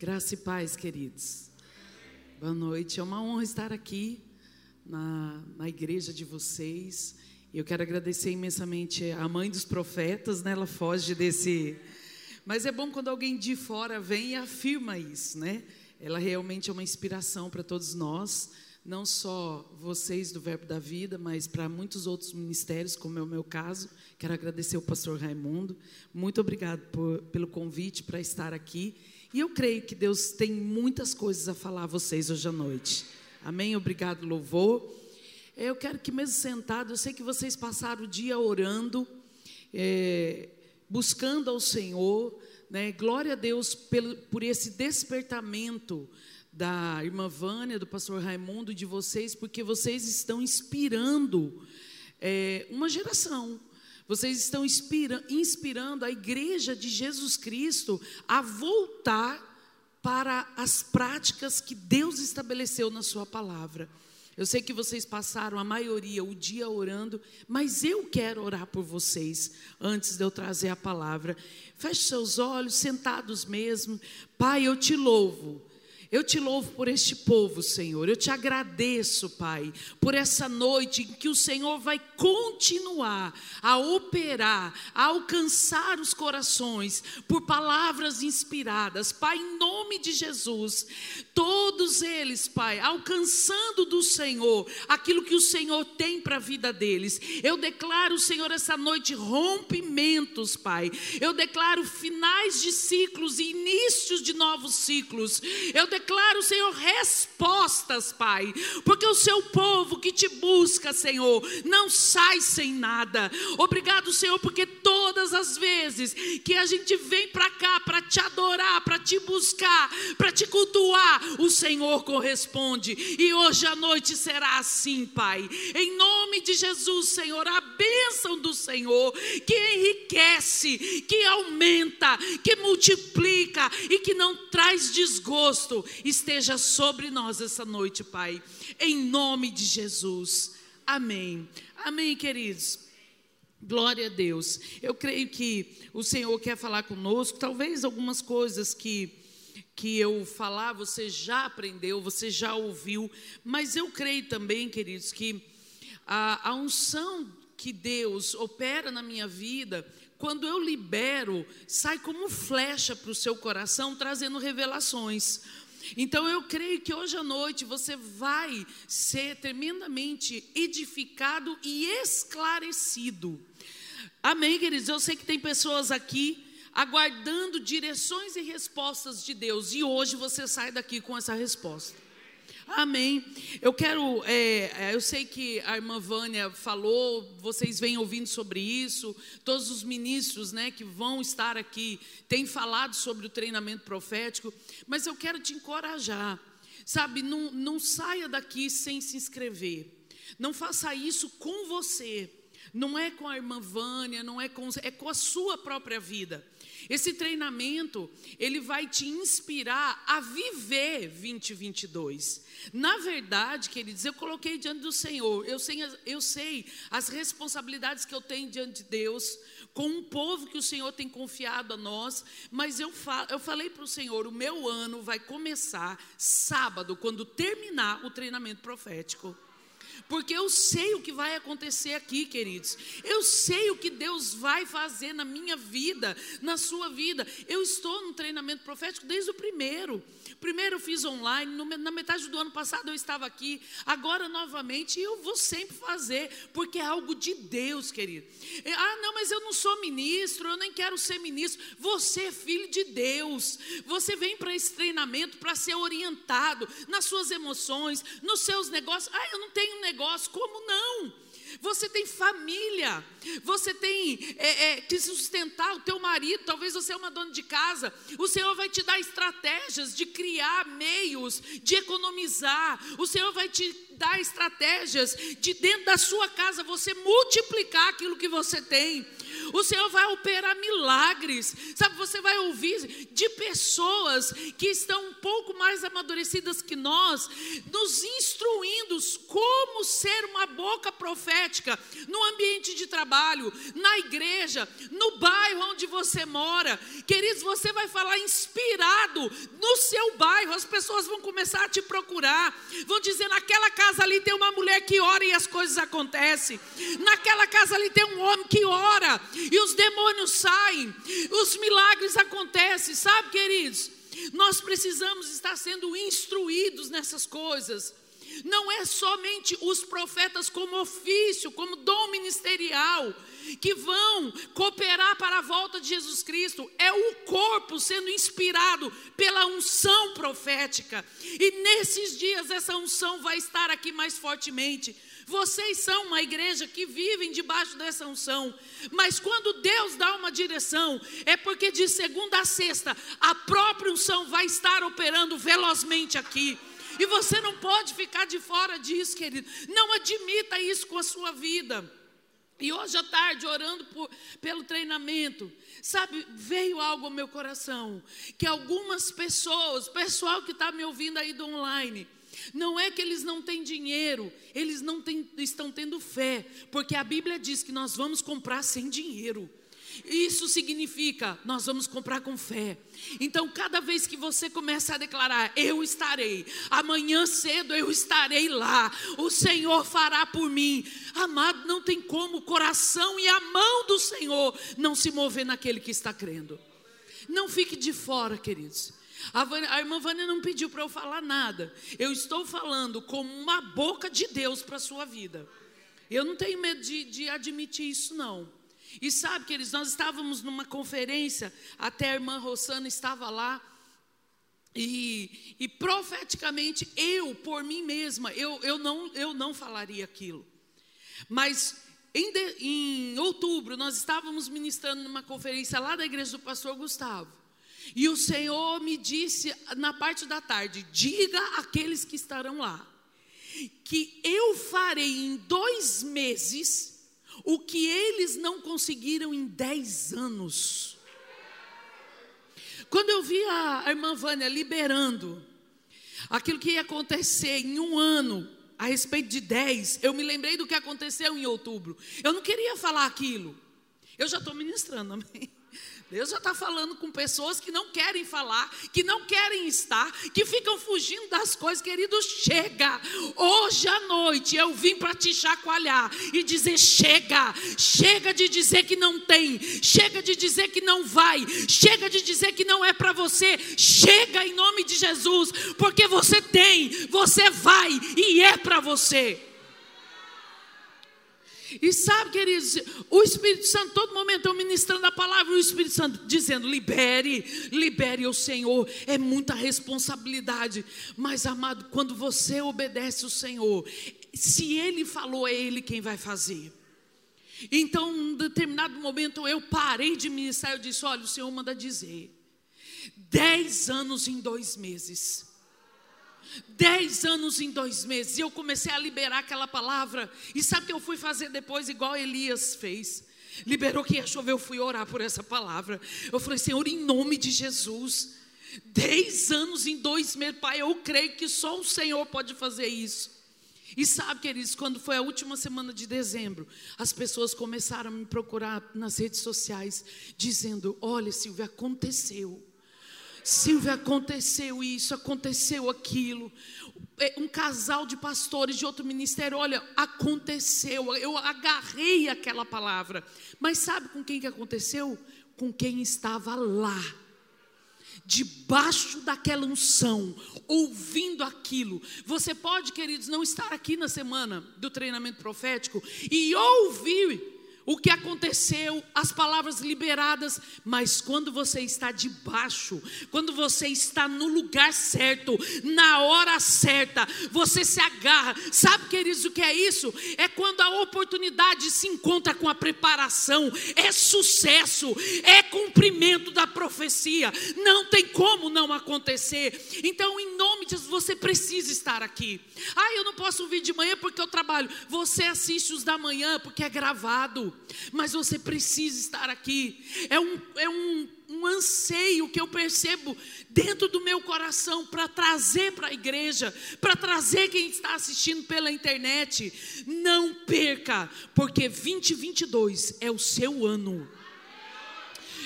Graça e paz, queridos. Boa noite. É uma honra estar aqui na, na igreja de vocês. Eu quero agradecer imensamente a mãe dos profetas, né? Ela foge desse. Mas é bom quando alguém de fora vem e afirma isso, né? Ela realmente é uma inspiração para todos nós, não só vocês do Verbo da Vida, mas para muitos outros ministérios, como é o meu caso. Quero agradecer ao pastor Raimundo. Muito obrigado por, pelo convite para estar aqui. E eu creio que Deus tem muitas coisas a falar a vocês hoje à noite. Amém? Obrigado, louvor. Eu quero que, mesmo sentado, eu sei que vocês passaram o dia orando, é, buscando ao Senhor. Né? Glória a Deus pelo, por esse despertamento da irmã Vânia, do pastor Raimundo, de vocês, porque vocês estão inspirando é, uma geração. Vocês estão inspira, inspirando a igreja de Jesus Cristo a voltar para as práticas que Deus estabeleceu na Sua palavra. Eu sei que vocês passaram a maioria o dia orando, mas eu quero orar por vocês antes de eu trazer a palavra. Feche seus olhos, sentados mesmo. Pai, eu te louvo eu te louvo por este povo, Senhor. Eu te agradeço, Pai, por essa noite em que o Senhor vai continuar a operar, a alcançar os corações por palavras inspiradas. Pai, em nome de Jesus, todos eles, Pai, alcançando do Senhor aquilo que o Senhor tem para a vida deles. Eu declaro, Senhor, essa noite rompimentos, Pai. Eu declaro finais de ciclos e inícios de novos ciclos. Eu declaro declaro, Senhor, respostas, Pai, porque o seu povo que te busca, Senhor, não sai sem nada. Obrigado, Senhor, porque todas as vezes que a gente vem para cá para te adorar, para te buscar, para te cultuar, o Senhor corresponde. E hoje à noite será assim, Pai. Em nome de Jesus, Senhor, a bênção do Senhor que enriquece, que aumenta, que multiplica e que não traz desgosto esteja sobre nós essa noite, Pai, em nome de Jesus. Amém. Amém, queridos. Glória a Deus. Eu creio que o Senhor quer falar conosco, talvez algumas coisas que que eu falar, você já aprendeu, você já ouviu, mas eu creio também, queridos, que a, a unção que Deus opera na minha vida, quando eu libero, sai como flecha para o seu coração, trazendo revelações. Então eu creio que hoje à noite você vai ser tremendamente edificado e esclarecido. Amém, queridos? Eu sei que tem pessoas aqui aguardando direções e respostas de Deus, e hoje você sai daqui com essa resposta. Amém. Eu quero, é, é, eu sei que a irmã Vânia falou, vocês vêm ouvindo sobre isso, todos os ministros né, que vão estar aqui têm falado sobre o treinamento profético, mas eu quero te encorajar, sabe, não, não saia daqui sem se inscrever, não faça isso com você, não é com a irmã Vânia, não é com, é com a sua própria vida. Esse treinamento, ele vai te inspirar a viver 2022. Na verdade, queridos, eu coloquei diante do Senhor, eu sei, eu sei as responsabilidades que eu tenho diante de Deus, com um povo que o Senhor tem confiado a nós, mas eu, eu falei para o Senhor: o meu ano vai começar sábado, quando terminar o treinamento profético porque eu sei o que vai acontecer aqui, queridos. Eu sei o que Deus vai fazer na minha vida, na sua vida. Eu estou no treinamento profético desde o primeiro. Primeiro eu fiz online, na metade do ano passado eu estava aqui, agora novamente, e eu vou sempre fazer, porque é algo de Deus, querido. É, ah, não, mas eu não sou ministro, eu nem quero ser ministro. Você é filho de Deus. Você vem para esse treinamento para ser orientado nas suas emoções, nos seus negócios. Ah, eu não tenho negócio, como não? Você tem família, você tem é, é, que sustentar o teu marido, talvez você é uma dona de casa. O Senhor vai te dar estratégias de criar meios, de economizar. O Senhor vai te dar estratégias de dentro da sua casa você multiplicar aquilo que você tem. O Senhor vai operar milagres. Sabe, você vai ouvir de pessoas que estão um pouco mais amadurecidas que nós, nos instruindo como ser uma boca profética no ambiente de trabalho, na igreja, no bairro onde você mora. Queridos, você vai falar inspirado no seu bairro. As pessoas vão começar a te procurar, vão dizer: naquela casa ali tem uma mulher que ora e as coisas acontecem. Naquela casa ali tem um homem que ora e os demônios saem, os milagres acontecem, sabe, queridos? Nós precisamos estar sendo instruídos nessas coisas. Não é somente os profetas como ofício, como dom ministerial, que vão cooperar para a volta de Jesus Cristo, é o corpo sendo inspirado pela unção profética. E nesses dias essa unção vai estar aqui mais fortemente. Vocês são uma igreja que vivem debaixo dessa unção. Mas quando Deus dá uma direção, é porque de segunda a sexta, a própria unção vai estar operando velozmente aqui. E você não pode ficar de fora disso, querido. Não admita isso com a sua vida. E hoje à tarde, orando por, pelo treinamento, sabe, veio algo ao meu coração. Que algumas pessoas, pessoal que está me ouvindo aí do online, não é que eles não têm dinheiro, eles não têm, estão tendo fé, porque a Bíblia diz que nós vamos comprar sem dinheiro. Isso significa, nós vamos comprar com fé. Então, cada vez que você começa a declarar, eu estarei, amanhã cedo eu estarei lá, o Senhor fará por mim. Amado, não tem como o coração e a mão do Senhor não se mover naquele que está crendo. Não fique de fora, queridos. A, Vânia, a irmã Vânia não pediu para eu falar nada. Eu estou falando como uma boca de Deus para a sua vida. Eu não tenho medo de, de admitir isso, não. E sabe, queridos, nós estávamos numa conferência, até a irmã Rossana estava lá, e, e profeticamente, eu, por mim mesma, eu, eu, não, eu não falaria aquilo. Mas em, de, em outubro, nós estávamos ministrando numa conferência lá da igreja do pastor Gustavo. E o Senhor me disse na parte da tarde: diga àqueles que estarão lá, que eu farei em dois meses o que eles não conseguiram em dez anos. Quando eu vi a irmã Vânia liberando aquilo que ia acontecer em um ano, a respeito de dez, eu me lembrei do que aconteceu em outubro. Eu não queria falar aquilo. Eu já estou ministrando, amém? Deus já está falando com pessoas que não querem falar, que não querem estar, que ficam fugindo das coisas. Querido, chega. Hoje à noite eu vim para te chacoalhar e dizer: chega. Chega de dizer que não tem. Chega de dizer que não vai. Chega de dizer que não é para você. Chega em nome de Jesus, porque você tem, você vai e é para você. E sabe, queridos, o Espírito Santo, todo momento eu ministrando a palavra, o Espírito Santo dizendo: libere, libere o Senhor. É muita responsabilidade. Mas, amado, quando você obedece o Senhor, se Ele falou, é Ele quem vai fazer. Então, em um determinado momento, eu parei de ministrar. Eu disse: Olha, o Senhor manda dizer. Dez anos em dois meses. Dez anos em dois meses. E eu comecei a liberar aquela palavra. E sabe o que eu fui fazer depois, igual Elias fez? Liberou que ia chover, eu fui orar por essa palavra. Eu falei, Senhor, em nome de Jesus. Dez anos em dois meses, Pai, eu creio que só o Senhor pode fazer isso. E sabe, queridos, quando foi a última semana de dezembro, as pessoas começaram a me procurar nas redes sociais, dizendo: Olha, Silvia, aconteceu. Silvia, aconteceu isso, aconteceu aquilo. É, um casal de pastores de outro ministério, olha, aconteceu. Eu agarrei aquela palavra. Mas sabe com quem que aconteceu? Com quem estava lá. Debaixo daquela unção, ouvindo aquilo. Você pode, queridos, não estar aqui na semana do treinamento profético e ouvir o que aconteceu, as palavras liberadas, mas quando você está debaixo, quando você está no lugar certo, na hora certa, você se agarra. Sabe, queridos, o que é isso? É quando a oportunidade se encontra com a preparação, é sucesso, é cumprimento da profecia, não tem como não acontecer. Então, em nome de Jesus, você precisa estar aqui. Ah, eu não posso vir de manhã porque eu trabalho. Você assiste os da manhã porque é gravado mas você precisa estar aqui. É um, é um, um anseio que eu percebo dentro do meu coração para trazer para a igreja, para trazer quem está assistindo pela internet. Não perca, porque 2022 é o seu ano.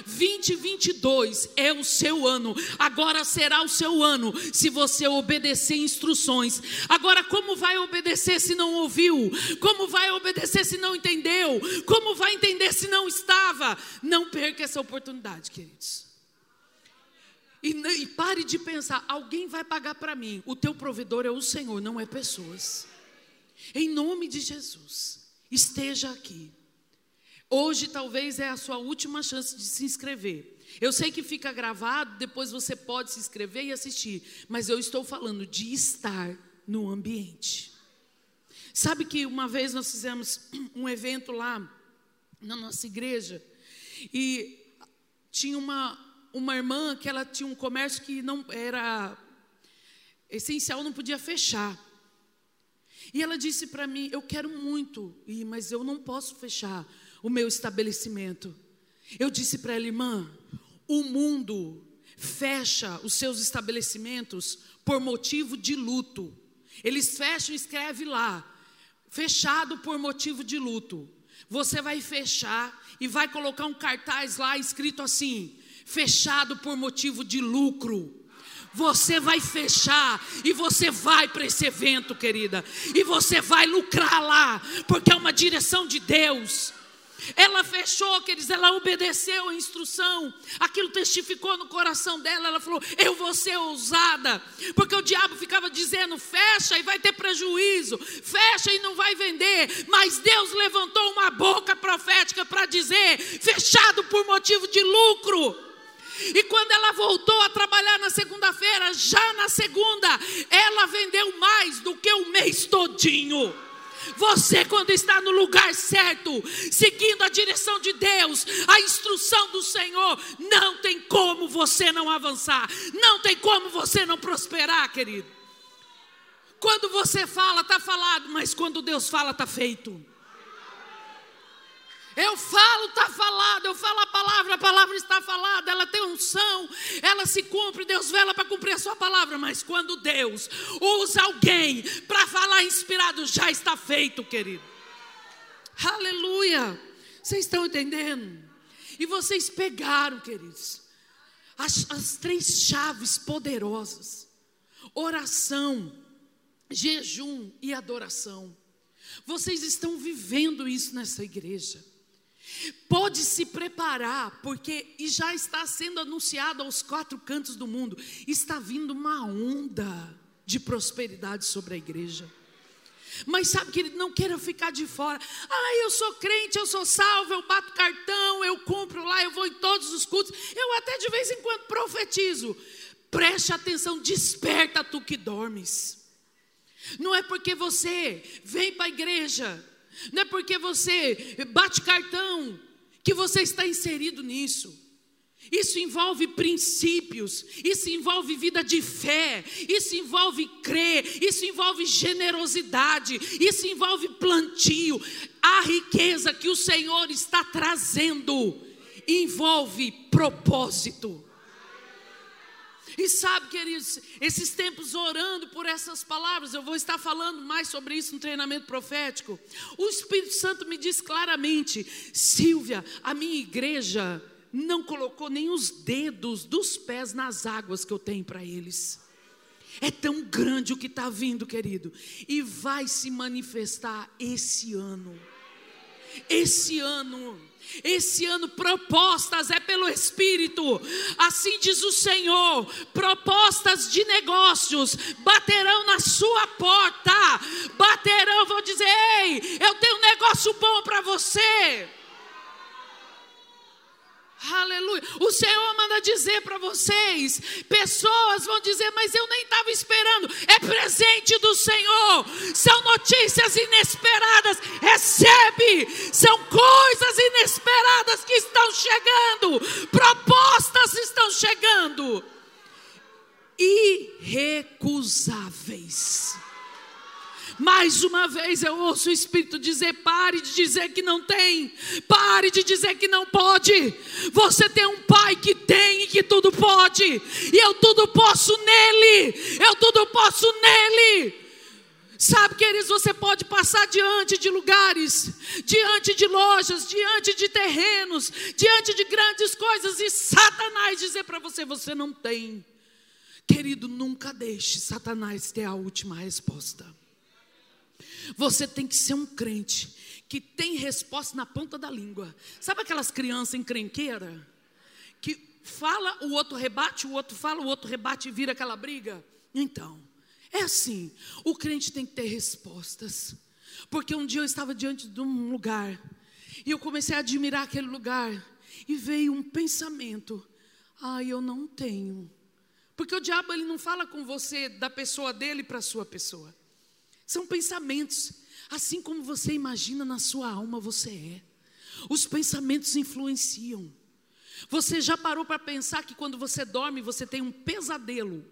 2022 é o seu ano. Agora será o seu ano se você obedecer instruções. Agora, como vai obedecer se não ouviu? Como vai obedecer se não entendeu? Como vai entender se não estava? Não perca essa oportunidade, queridos. E, e pare de pensar: alguém vai pagar para mim. O teu provedor é o Senhor, não é pessoas. Em nome de Jesus, esteja aqui. Hoje talvez é a sua última chance de se inscrever. Eu sei que fica gravado, depois você pode se inscrever e assistir, mas eu estou falando de estar no ambiente. Sabe que uma vez nós fizemos um evento lá na nossa igreja e tinha uma, uma irmã que ela tinha um comércio que não era essencial, não podia fechar. E ela disse para mim: Eu quero muito ir, mas eu não posso fechar o meu estabelecimento. Eu disse para ela, irmã, o mundo fecha os seus estabelecimentos por motivo de luto. Eles fecham e escreve lá, fechado por motivo de luto. Você vai fechar e vai colocar um cartaz lá escrito assim: fechado por motivo de lucro. Você vai fechar e você vai para esse evento, querida, e você vai lucrar lá, porque é uma direção de Deus. Ela fechou, queridos, ela obedeceu a instrução. Aquilo testificou no coração dela. Ela falou: Eu vou ser ousada. Porque o diabo ficava dizendo: fecha e vai ter prejuízo, fecha e não vai vender. Mas Deus levantou uma boca profética para dizer: fechado por motivo de lucro. E quando ela voltou a trabalhar na segunda-feira, já na segunda, ela vendeu mais do que o mês todinho. Você, quando está no lugar certo, seguindo a direção de Deus, a instrução do Senhor, não tem como você não avançar, não tem como você não prosperar, querido. Quando você fala, está falado, mas quando Deus fala, está feito. Eu falo, está falado, eu falo a palavra, a palavra está falada, ela tem unção, ela se cumpre, Deus vela para cumprir a sua palavra, mas quando Deus usa alguém para falar inspirado, já está feito, querido. Aleluia! Vocês estão entendendo? E vocês pegaram, queridos, as, as três chaves poderosas: oração, jejum e adoração. Vocês estão vivendo isso nessa igreja. Pode se preparar, porque já está sendo anunciado aos quatro cantos do mundo, está vindo uma onda de prosperidade sobre a igreja. Mas sabe que ele não queira ficar de fora. Ah, eu sou crente, eu sou salvo, eu bato cartão, eu compro lá, eu vou em todos os cultos. Eu até de vez em quando profetizo. Preste atenção, desperta tu que dormes. Não é porque você vem para a igreja não é porque você bate cartão que você está inserido nisso. Isso envolve princípios, isso envolve vida de fé, isso envolve crer, isso envolve generosidade, isso envolve plantio. A riqueza que o Senhor está trazendo envolve propósito. E sabe, queridos, esses tempos orando por essas palavras, eu vou estar falando mais sobre isso no treinamento profético. O Espírito Santo me diz claramente: Silvia, a minha igreja não colocou nem os dedos dos pés nas águas que eu tenho para eles. É tão grande o que está vindo, querido, e vai se manifestar esse ano. Esse ano esse ano propostas é pelo Espírito, assim diz o Senhor: propostas de negócios baterão na sua porta, baterão, vou dizer, ei, eu tenho um negócio bom para você. Aleluia. O Senhor manda dizer para vocês: pessoas vão dizer, mas eu nem estava esperando. É presente do Senhor. São notícias inesperadas. Recebe. São coisas inesperadas que estão chegando. Propostas estão chegando. Irrecusáveis. Mais uma vez eu ouço o Espírito dizer: pare de dizer que não tem, pare de dizer que não pode. Você tem um Pai que tem e que tudo pode, e eu tudo posso nele, eu tudo posso nele. Sabe, queridos, você pode passar diante de lugares, diante de lojas, diante de terrenos, diante de grandes coisas e Satanás dizer para você: você não tem. Querido, nunca deixe Satanás ter a última resposta. Você tem que ser um crente que tem resposta na ponta da língua. Sabe aquelas crianças encrenqueiras? Que fala, o outro rebate, o outro fala, o outro rebate e vira aquela briga? Então, é assim: o crente tem que ter respostas. Porque um dia eu estava diante de um lugar e eu comecei a admirar aquele lugar e veio um pensamento: ah, eu não tenho. Porque o diabo ele não fala com você da pessoa dele para a sua pessoa. São pensamentos, assim como você imagina na sua alma você é. Os pensamentos influenciam. Você já parou para pensar que quando você dorme você tem um pesadelo?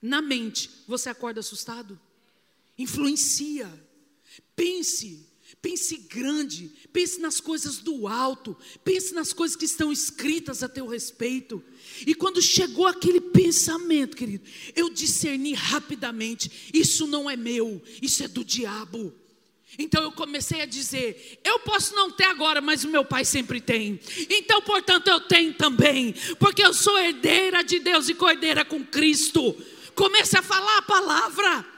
na mente, você acorda assustado? Influencia. Pense, pense grande, pense nas coisas do alto, pense nas coisas que estão escritas a teu respeito. E quando chegou aquele pensamento, querido, eu discerni rapidamente: isso não é meu, isso é do diabo. Então eu comecei a dizer: eu posso não ter agora, mas o meu pai sempre tem. Então, portanto, eu tenho também, porque eu sou herdeira de Deus e cordeira com Cristo. Comece a falar a palavra.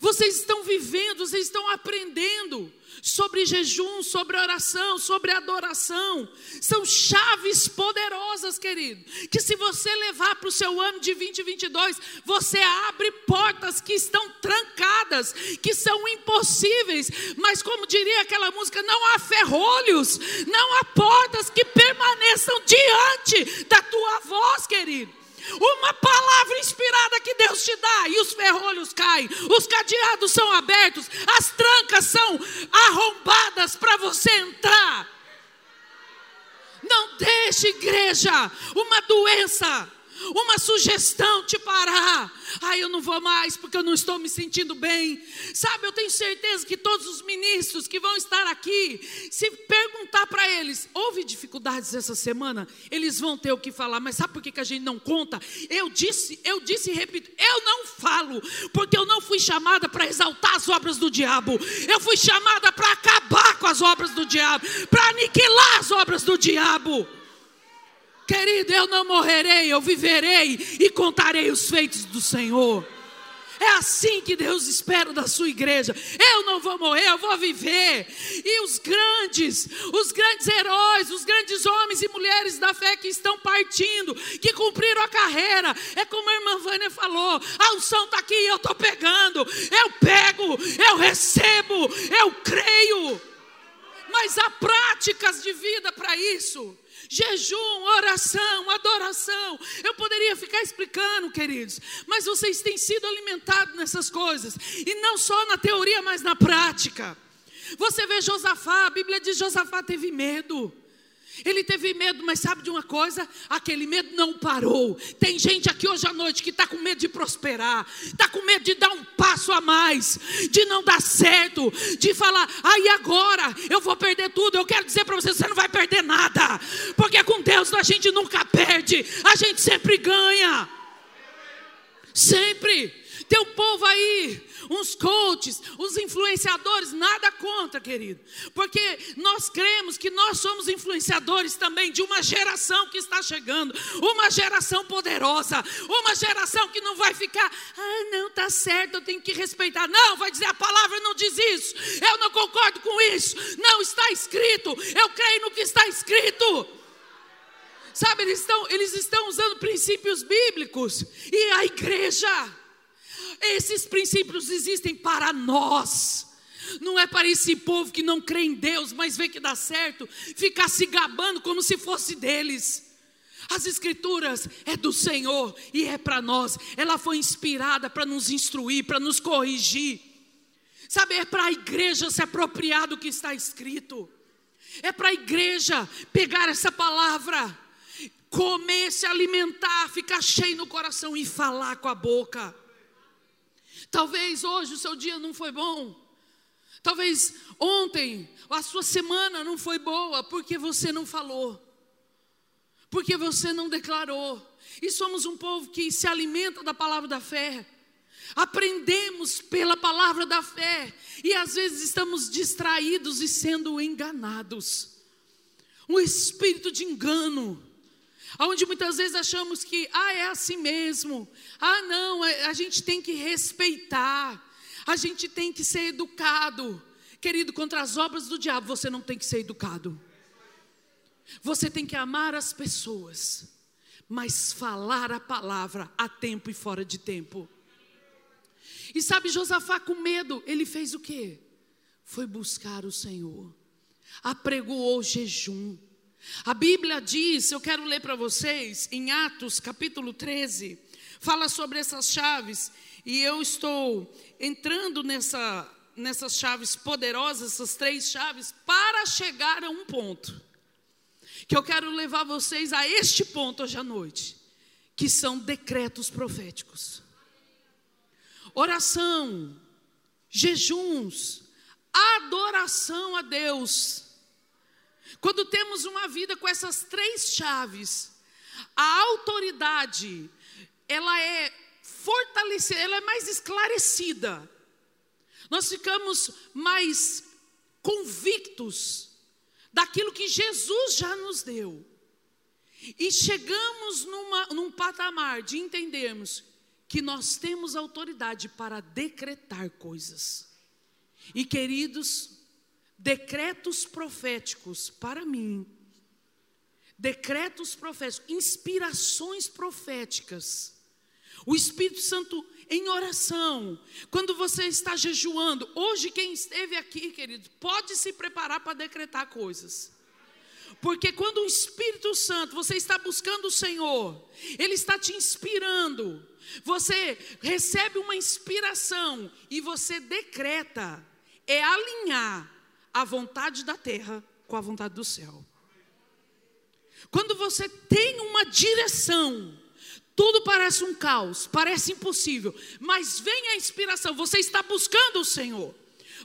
Vocês estão vivendo, vocês estão aprendendo sobre jejum, sobre oração, sobre adoração. São chaves poderosas, querido. Que se você levar para o seu ano de 2022, você abre portas que estão trancadas, que são impossíveis. Mas, como diria aquela música, não há ferrolhos, não há portas que permaneçam diante da tua voz, querido. Uma palavra inspirada que Deus te dá, e os ferrolhos caem, os cadeados são abertos, as trancas são arrombadas para você entrar. Não deixe, igreja, uma doença uma sugestão te parar. Ah, eu não vou mais porque eu não estou me sentindo bem. Sabe, eu tenho certeza que todos os ministros que vão estar aqui, se perguntar para eles, houve dificuldades essa semana, eles vão ter o que falar. Mas sabe por que, que a gente não conta? Eu disse, eu disse e repito, eu não falo, porque eu não fui chamada para exaltar as obras do diabo. Eu fui chamada para acabar com as obras do diabo, para aniquilar as obras do diabo. Querido, eu não morrerei, eu viverei e contarei os feitos do Senhor. É assim que Deus espera da sua igreja. Eu não vou morrer, eu vou viver. E os grandes, os grandes heróis, os grandes homens e mulheres da fé que estão partindo, que cumpriram a carreira, é como a irmã Vânia falou: a unção está aqui, eu estou pegando, eu pego, eu recebo, eu creio. Mas há práticas de vida para isso jejum, oração, adoração. Eu poderia ficar explicando, queridos, mas vocês têm sido alimentados nessas coisas, e não só na teoria, mas na prática. Você vê Josafá, a Bíblia diz: Josafá teve medo. Ele teve medo, mas sabe de uma coisa? Aquele medo não parou. Tem gente aqui hoje à noite que está com medo de prosperar, está com medo de dar um passo a mais, de não dar certo, de falar, aí ah, agora eu vou perder tudo. Eu quero dizer para você: você não vai perder nada, porque com Deus a gente nunca perde, a gente sempre ganha. Sempre. Tem um povo aí uns coaches, os influenciadores, nada contra, querido, porque nós cremos que nós somos influenciadores também de uma geração que está chegando, uma geração poderosa, uma geração que não vai ficar, ah, não, tá certo, eu tenho que respeitar. Não, vai dizer a palavra não diz isso, eu não concordo com isso, não está escrito, eu creio no que está escrito. Sabe, eles estão, eles estão usando princípios bíblicos, e a igreja, esses princípios existem para nós. Não é para esse povo que não crê em Deus, mas vê que dá certo, ficar se gabando como se fosse deles. As Escrituras é do Senhor e é para nós. Ela foi inspirada para nos instruir, para nos corrigir. Sabe, é para a igreja se apropriar do que está escrito. É para a igreja pegar essa palavra, comer, se alimentar, ficar cheio no coração e falar com a boca. Talvez hoje o seu dia não foi bom. Talvez ontem a sua semana não foi boa porque você não falou. Porque você não declarou. E somos um povo que se alimenta da palavra da fé. aprendemos pela palavra da fé e às vezes estamos distraídos e sendo enganados. Um espírito de engano, onde muitas vezes achamos que, ah, é assim mesmo, ah, não, é, a gente tem que respeitar, a gente tem que ser educado. Querido, contra as obras do diabo, você não tem que ser educado. Você tem que amar as pessoas, mas falar a palavra a tempo e fora de tempo. E sabe, Josafá com medo, ele fez o quê? Foi buscar o Senhor, apregoou jejum. A Bíblia diz, eu quero ler para vocês, em Atos capítulo 13, fala sobre essas chaves, e eu estou entrando nessa, nessas chaves poderosas, essas três chaves, para chegar a um ponto, que eu quero levar vocês a este ponto hoje à noite, que são decretos proféticos oração, jejuns, adoração a Deus. Quando temos uma vida com essas três chaves, a autoridade, ela é fortalecida, ela é mais esclarecida. Nós ficamos mais convictos daquilo que Jesus já nos deu. E chegamos numa, num patamar de entendermos que nós temos autoridade para decretar coisas. E queridos, decretos proféticos para mim, decretos proféticos, inspirações proféticas. O Espírito Santo em oração, quando você está jejuando, hoje quem esteve aqui, querido, pode se preparar para decretar coisas. Porque quando o Espírito Santo, você está buscando o Senhor, Ele está te inspirando, você recebe uma inspiração e você decreta, é alinhar a vontade da terra com a vontade do céu. Quando você tem uma direção, tudo parece um caos, parece impossível, mas vem a inspiração, você está buscando o Senhor.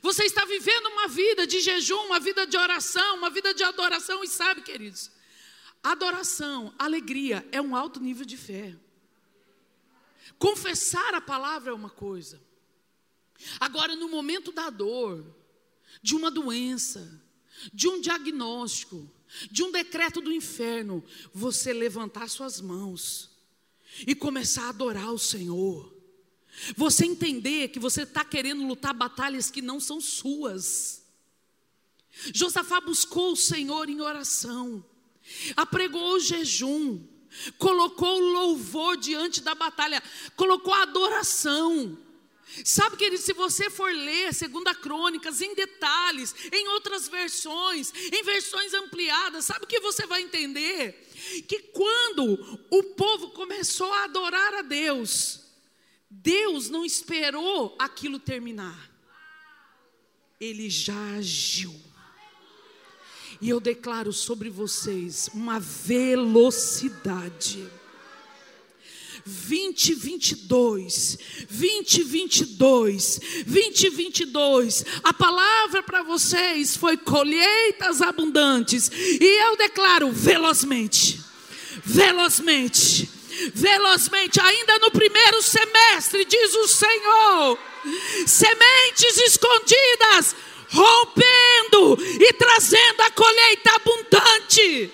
Você está vivendo uma vida de jejum, uma vida de oração, uma vida de adoração, e sabe, queridos, adoração, alegria é um alto nível de fé. Confessar a palavra é uma coisa. Agora, no momento da dor, de uma doença, de um diagnóstico, de um decreto do inferno, você levantar suas mãos e começar a adorar o Senhor. Você entender que você está querendo lutar batalhas que não são suas. Josafá buscou o Senhor em oração, apregou o jejum, colocou o louvor diante da batalha, colocou a adoração. Sabe, querido, se você for ler Segunda Crônicas em detalhes, em outras versões, em versões ampliadas, sabe o que você vai entender? Que quando o povo começou a adorar a Deus, Deus não esperou aquilo terminar. Ele já agiu. E eu declaro sobre vocês uma velocidade. 2022, 2022, 2022. A palavra para vocês foi colheitas abundantes. E eu declaro velozmente, velozmente, velozmente, ainda no primeiro semestre, diz o Senhor, sementes escondidas rompendo e trazendo a colheita abundante.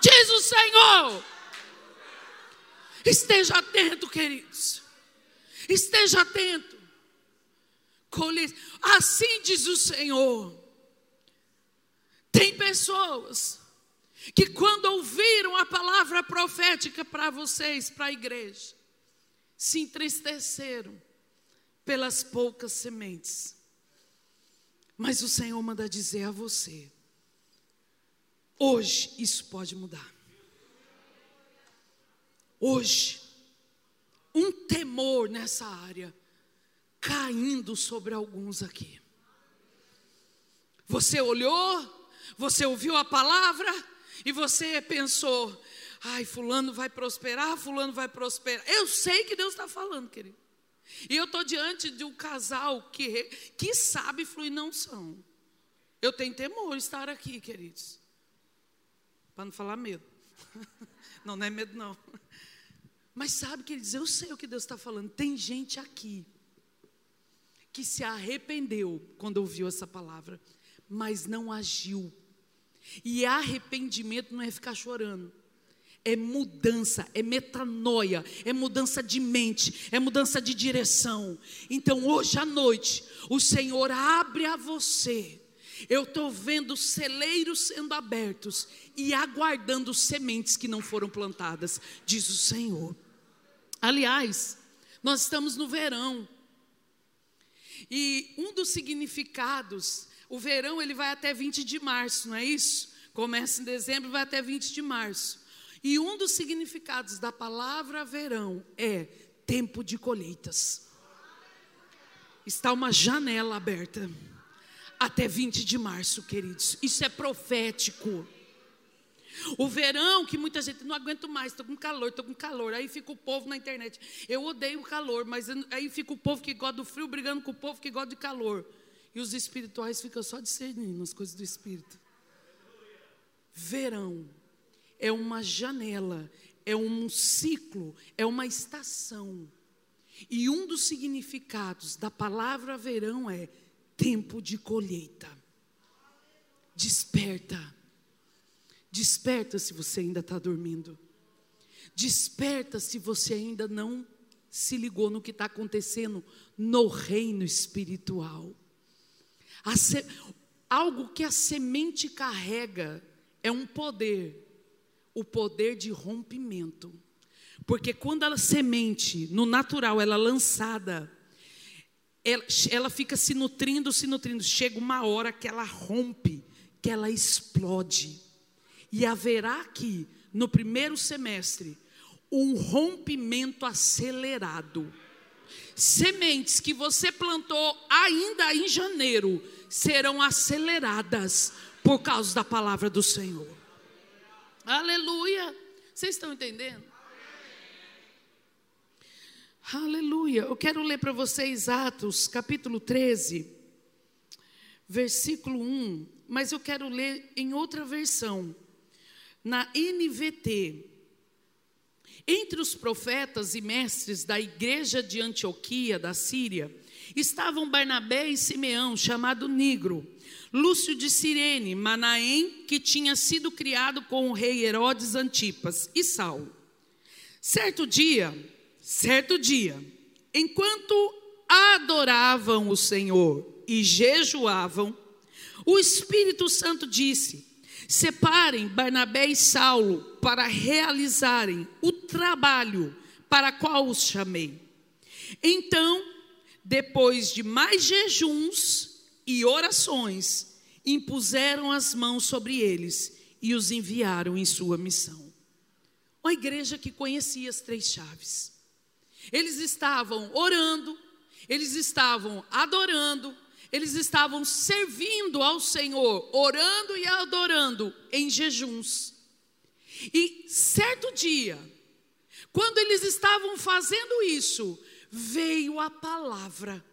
Diz o Senhor. Esteja atento, queridos. Esteja atento. Assim diz o Senhor. Tem pessoas que, quando ouviram a palavra profética para vocês, para a igreja, se entristeceram pelas poucas sementes mas o Senhor manda dizer a você: hoje isso pode mudar. Hoje, um temor nessa área caindo sobre alguns aqui. Você olhou, você ouviu a palavra e você pensou: ai, Fulano vai prosperar, Fulano vai prosperar. Eu sei que Deus está falando, querido. E eu estou diante de um casal que, que sabe fluir não são. Eu tenho temor estar aqui, queridos. Para não falar medo. Não, não é medo, não. Mas sabe, queridos, eu sei o que Deus está falando. Tem gente aqui que se arrependeu quando ouviu essa palavra, mas não agiu. E arrependimento não é ficar chorando. É mudança, é metanoia, é mudança de mente, é mudança de direção. Então, hoje à noite, o Senhor abre a você. Eu estou vendo celeiros sendo abertos e aguardando sementes que não foram plantadas, diz o Senhor. Aliás, nós estamos no verão. E um dos significados, o verão ele vai até 20 de março, não é isso? Começa em dezembro e vai até 20 de março. E um dos significados da palavra verão é tempo de colheitas. Está uma janela aberta até 20 de março, queridos. Isso é profético. O verão, que muita gente não aguento mais, estou com calor, estou com calor. Aí fica o povo na internet. Eu odeio o calor, mas aí fica o povo que gosta do frio brigando com o povo que gosta de calor. E os espirituais ficam só discernindo as coisas do espírito. Verão é uma janela, é um ciclo, é uma estação. E um dos significados da palavra verão é tempo de colheita. Desperta Desperta se você ainda está dormindo. Desperta se você ainda não se ligou no que está acontecendo no reino espiritual. Se... Algo que a semente carrega é um poder, o poder de rompimento. Porque quando a semente, no natural, ela é lançada, ela, ela fica se nutrindo, se nutrindo. Chega uma hora que ela rompe, que ela explode. E haverá aqui, no primeiro semestre, um rompimento acelerado. Sementes que você plantou ainda em janeiro serão aceleradas por causa da palavra do Senhor. Aleluia. Vocês estão entendendo? Aleluia. Eu quero ler para vocês Atos, capítulo 13, versículo 1, mas eu quero ler em outra versão na NVT. Entre os profetas e mestres da igreja de Antioquia, da Síria, estavam Barnabé e Simeão, chamado Nigro, Lúcio de Cirene, Manaém, que tinha sido criado com o rei Herodes Antipas, e Saulo. Certo dia, certo dia, enquanto adoravam o Senhor e jejuavam, o Espírito Santo disse: Separem Barnabé e Saulo para realizarem o trabalho para qual os chamei. Então, depois de mais jejuns e orações, impuseram as mãos sobre eles e os enviaram em sua missão. Uma igreja que conhecia as três chaves. Eles estavam orando, eles estavam adorando, eles estavam servindo ao Senhor, orando e adorando em jejuns. E certo dia, quando eles estavam fazendo isso, veio a palavra,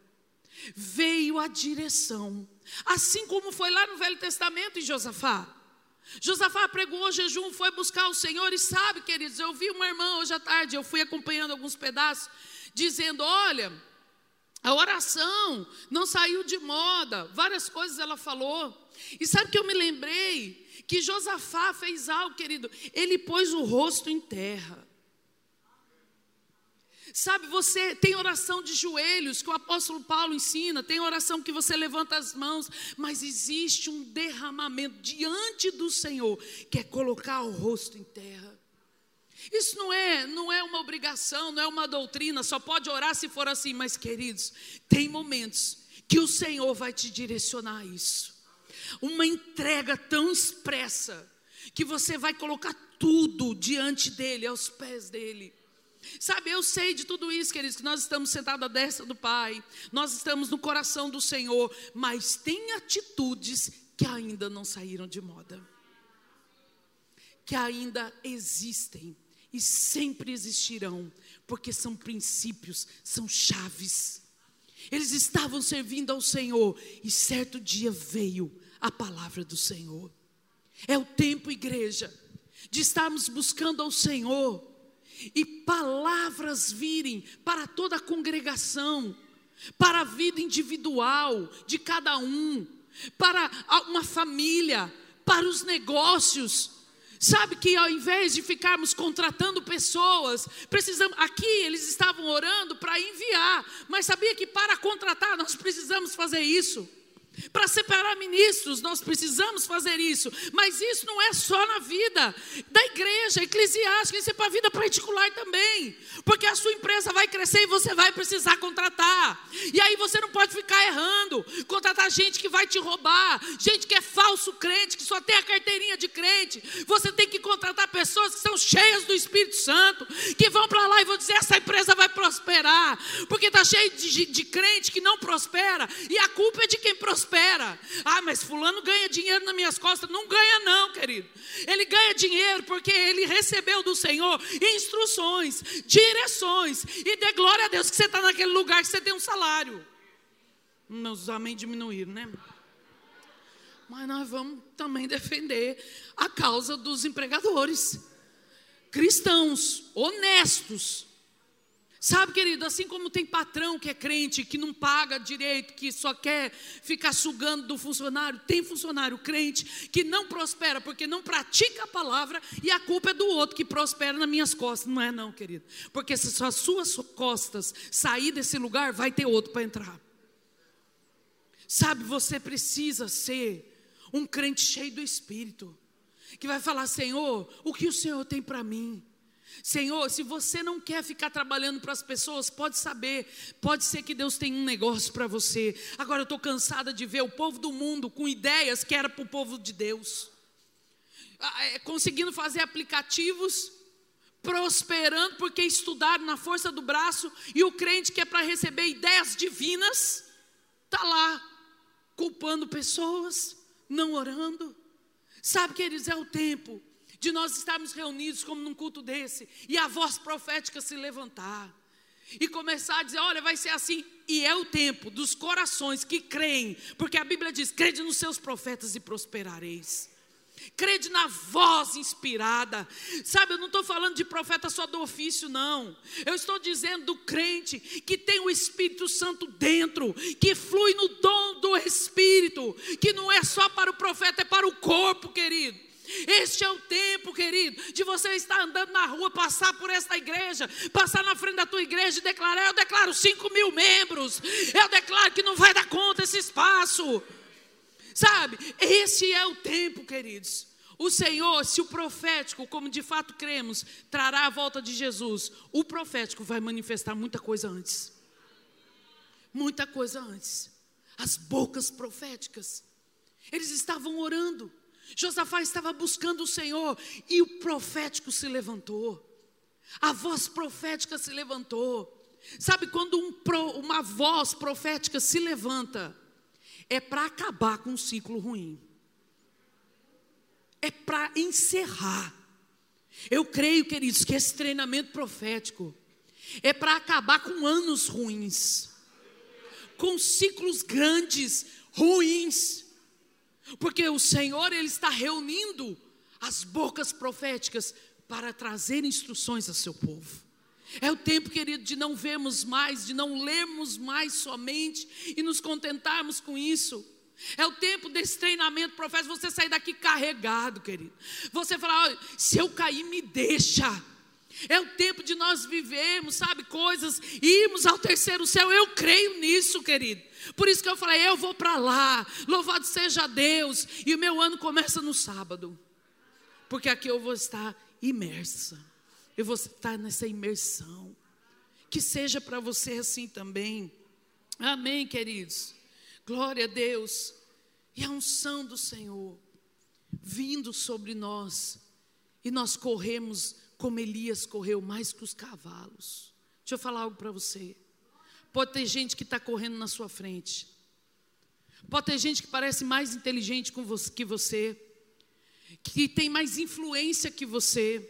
veio a direção, assim como foi lá no Velho Testamento em Josafá. Josafá pregou o jejum, foi buscar o Senhor, e sabe, queridos, eu vi uma irmã hoje à tarde, eu fui acompanhando alguns pedaços, dizendo: Olha, a oração não saiu de moda, várias coisas ela falou. E sabe que eu me lembrei que Josafá fez algo, querido, ele pôs o rosto em terra. Sabe, você tem oração de joelhos que o apóstolo Paulo ensina, tem oração que você levanta as mãos, mas existe um derramamento diante do Senhor, que é colocar o rosto em terra. Isso não é, não é uma obrigação, não é uma doutrina, só pode orar se for assim, mas queridos, tem momentos que o Senhor vai te direcionar a isso. Uma entrega tão expressa que você vai colocar tudo diante dele, aos pés dele. Sabe, eu sei de tudo isso, queridos, que nós estamos sentados à destra do Pai, nós estamos no coração do Senhor, mas tem atitudes que ainda não saíram de moda, que ainda existem e sempre existirão, porque são princípios, são chaves. Eles estavam servindo ao Senhor e certo dia veio a palavra do Senhor. É o tempo, igreja, de estarmos buscando ao Senhor e palavras virem para toda a congregação, para a vida individual de cada um, para uma família, para os negócios. Sabe que ao invés de ficarmos contratando pessoas, precisamos. Aqui eles estavam orando para enviar, mas sabia que para contratar nós precisamos fazer isso. Para separar ministros, nós precisamos fazer isso, mas isso não é só na vida da igreja eclesiástica, isso é para a vida particular também, porque a sua empresa vai crescer e você vai precisar contratar, e aí você não pode ficar errando, contratar gente que vai te roubar, gente que é falso crente, que só tem a carteirinha de crente, você tem que contratar pessoas que são cheias do Espírito Santo, que vão para lá e vão dizer: essa empresa vai prosperar, porque está cheio de, de crente que não prospera, e a culpa é de quem prospera prospera. Ah, mas fulano ganha dinheiro nas minhas costas. Não ganha, não, querido. Ele ganha dinheiro porque ele recebeu do Senhor instruções, direções. E dê glória a Deus que você está naquele lugar que você tem um salário. Meus amém diminuíram, né? Mas nós vamos também defender a causa dos empregadores. Cristãos, honestos, Sabe, querido, assim como tem patrão que é crente, que não paga direito, que só quer ficar sugando do funcionário, tem funcionário crente que não prospera porque não pratica a palavra e a culpa é do outro que prospera nas minhas costas. Não é, não, querido. Porque se as suas costas sair desse lugar, vai ter outro para entrar. Sabe, você precisa ser um crente cheio do Espírito, que vai falar: Senhor, o que o Senhor tem para mim? Senhor, se você não quer ficar trabalhando para as pessoas, pode saber, pode ser que Deus tem um negócio para você. Agora eu estou cansada de ver o povo do mundo com ideias que era para o povo de Deus, ah, é, conseguindo fazer aplicativos, prosperando porque estudaram na força do braço, e o crente que é para receber ideias divinas, está lá culpando pessoas, não orando. Sabe, queridos, é o tempo de nós estarmos reunidos como num culto desse e a voz profética se levantar e começar a dizer: olha, vai ser assim. E é o tempo dos corações que creem, porque a Bíblia diz: crede nos seus profetas e prosperareis. Crede na voz inspirada. Sabe, eu não estou falando de profeta só do ofício, não. Eu estou dizendo do crente que tem o Espírito Santo dentro, que flui no dom do Espírito, que não é só para o profeta, é para o corpo, querido. Este é o tempo, querido, de você estar andando na rua, passar por esta igreja, passar na frente da tua igreja e declarar: Eu declaro 5 mil membros, eu declaro que não vai dar conta esse espaço. Sabe, esse é o tempo, queridos. O Senhor, se o profético, como de fato cremos, trará a volta de Jesus, o profético vai manifestar muita coisa antes. Muita coisa antes. As bocas proféticas. Eles estavam orando. Josafá estava buscando o Senhor e o profético se levantou. A voz profética se levantou. Sabe quando um pro, uma voz profética se levanta, é para acabar com um ciclo ruim. É para encerrar. Eu creio, queridos, que esse treinamento profético é para acabar com anos ruins, com ciclos grandes, ruins. Porque o Senhor ele está reunindo as bocas proféticas para trazer instruções ao seu povo. É o tempo, querido, de não vermos mais, de não lermos mais somente e nos contentarmos com isso. É o tempo desse treinamento profético, você sair daqui carregado, querido. Você falar, se eu cair, me deixa. É o tempo de nós vivermos, sabe, coisas, irmos ao terceiro céu. Eu creio nisso, querido. Por isso que eu falei, eu vou para lá. Louvado seja Deus. E o meu ano começa no sábado. Porque aqui eu vou estar imersa. Eu vou estar nessa imersão. Que seja para você assim também. Amém, queridos. Glória a Deus. E a unção do Senhor vindo sobre nós. E nós corremos como Elias correu mais que os cavalos. Deixa eu falar algo para você. Pode ter gente que está correndo na sua frente. Pode ter gente que parece mais inteligente que você, que tem mais influência que você,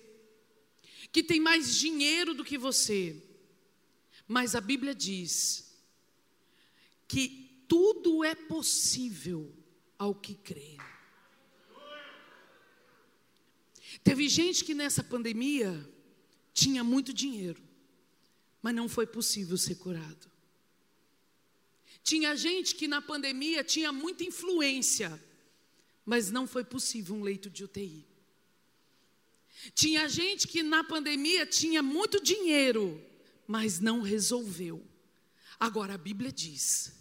que tem mais dinheiro do que você. Mas a Bíblia diz que tudo é possível ao que crê. Teve gente que nessa pandemia tinha muito dinheiro, mas não foi possível ser curado. Tinha gente que na pandemia tinha muita influência, mas não foi possível um leito de UTI. Tinha gente que na pandemia tinha muito dinheiro, mas não resolveu. Agora a Bíblia diz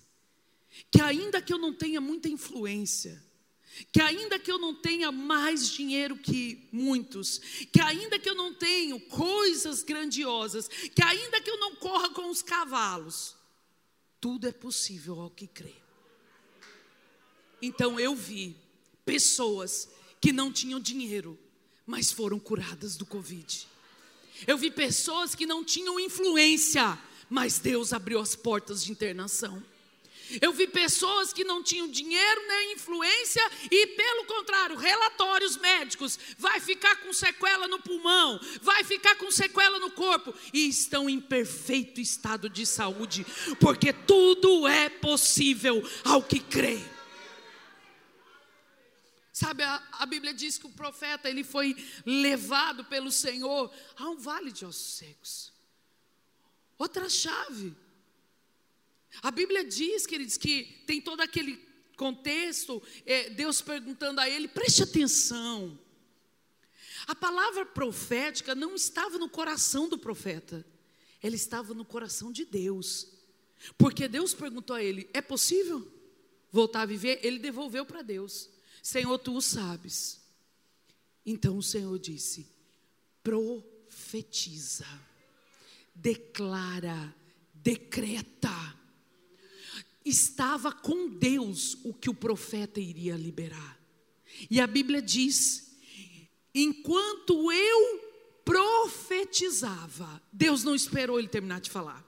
que ainda que eu não tenha muita influência, que ainda que eu não tenha mais dinheiro que muitos, que ainda que eu não tenha coisas grandiosas, que ainda que eu não corra com os cavalos, tudo é possível ao que crê. Então eu vi pessoas que não tinham dinheiro, mas foram curadas do Covid. Eu vi pessoas que não tinham influência, mas Deus abriu as portas de internação. Eu vi pessoas que não tinham dinheiro nem influência e, pelo contrário, relatórios médicos, vai ficar com sequela no pulmão, vai ficar com sequela no corpo e estão em perfeito estado de saúde, porque tudo é possível ao que crê. Sabe, a, a, Bíblia diz que o profeta ele foi levado pelo Senhor a um vale de ossos secos. Outra chave. A Bíblia diz, queridos, que tem todo aquele contexto, é, Deus perguntando a ele, preste atenção. A palavra profética não estava no coração do profeta, ela estava no coração de Deus. Porque Deus perguntou a ele: é possível voltar a viver? Ele devolveu para Deus. Senhor, tu o sabes. Então o Senhor disse: profetiza, declara, decreta. Estava com Deus o que o profeta iria liberar. E a Bíblia diz: enquanto eu profetizava, Deus não esperou ele terminar de falar.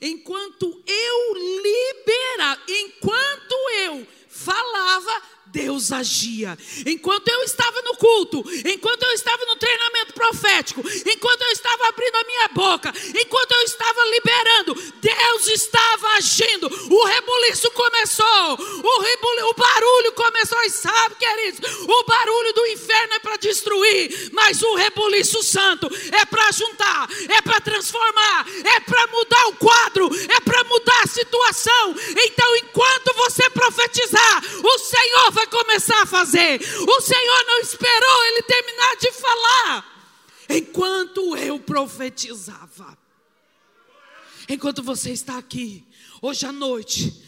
Enquanto eu liberava, enquanto eu falava, Deus agia. Enquanto eu estava no culto, enquanto eu estava no treinamento profético, enquanto eu estava abrindo a minha boca, enquanto eu estava liberando, Deus estava agindo. O rebuliço começou, o, rebuli, o barulho começou. E sabe, queridos, o barulho do inferno é para destruir, mas o rebuliço santo é para juntar, é para transformar, é para mudar o quadro, é para mudar a situação. Então, enquanto você profetizar, o Senhor vai começar a fazer. O Senhor não esperou ele terminar de falar. Enquanto eu profetizava. Enquanto você está aqui, hoje à noite,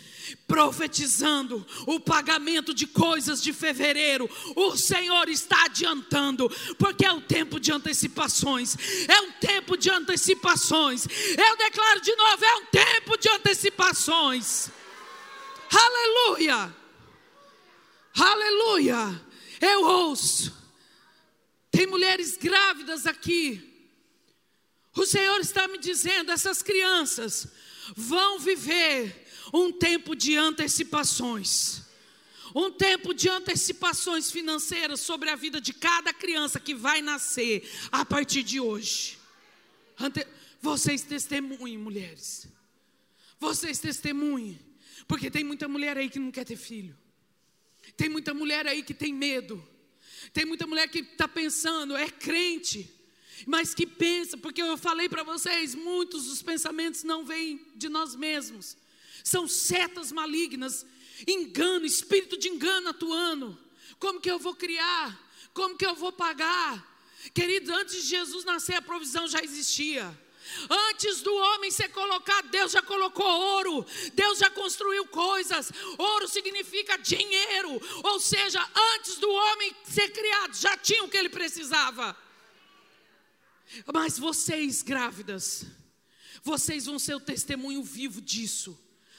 profetizando o pagamento de coisas de fevereiro. O Senhor está adiantando, porque é o tempo de antecipações. É um tempo de antecipações. Eu declaro de novo: é um tempo de antecipações. Aleluia! Aleluia! Eu ouço. Tem mulheres grávidas aqui. O Senhor está me dizendo: essas crianças vão viver um tempo de antecipações. Um tempo de antecipações financeiras sobre a vida de cada criança que vai nascer a partir de hoje. Ante... Vocês testemunhem, mulheres. Vocês testemunhem. Porque tem muita mulher aí que não quer ter filho. Tem muita mulher aí que tem medo. Tem muita mulher que está pensando, é crente, mas que pensa, porque eu falei para vocês, muitos dos pensamentos não vêm de nós mesmos, são setas malignas, engano, espírito de engano atuando. Como que eu vou criar? Como que eu vou pagar? Querido, antes de Jesus nascer, a provisão já existia. Antes do homem ser colocado, Deus já colocou ouro, Deus já construiu coisas. Ouro significa dinheiro, ou seja, antes do homem ser criado, já tinha o que ele precisava. Mas vocês, grávidas, vocês vão ser o testemunho vivo disso,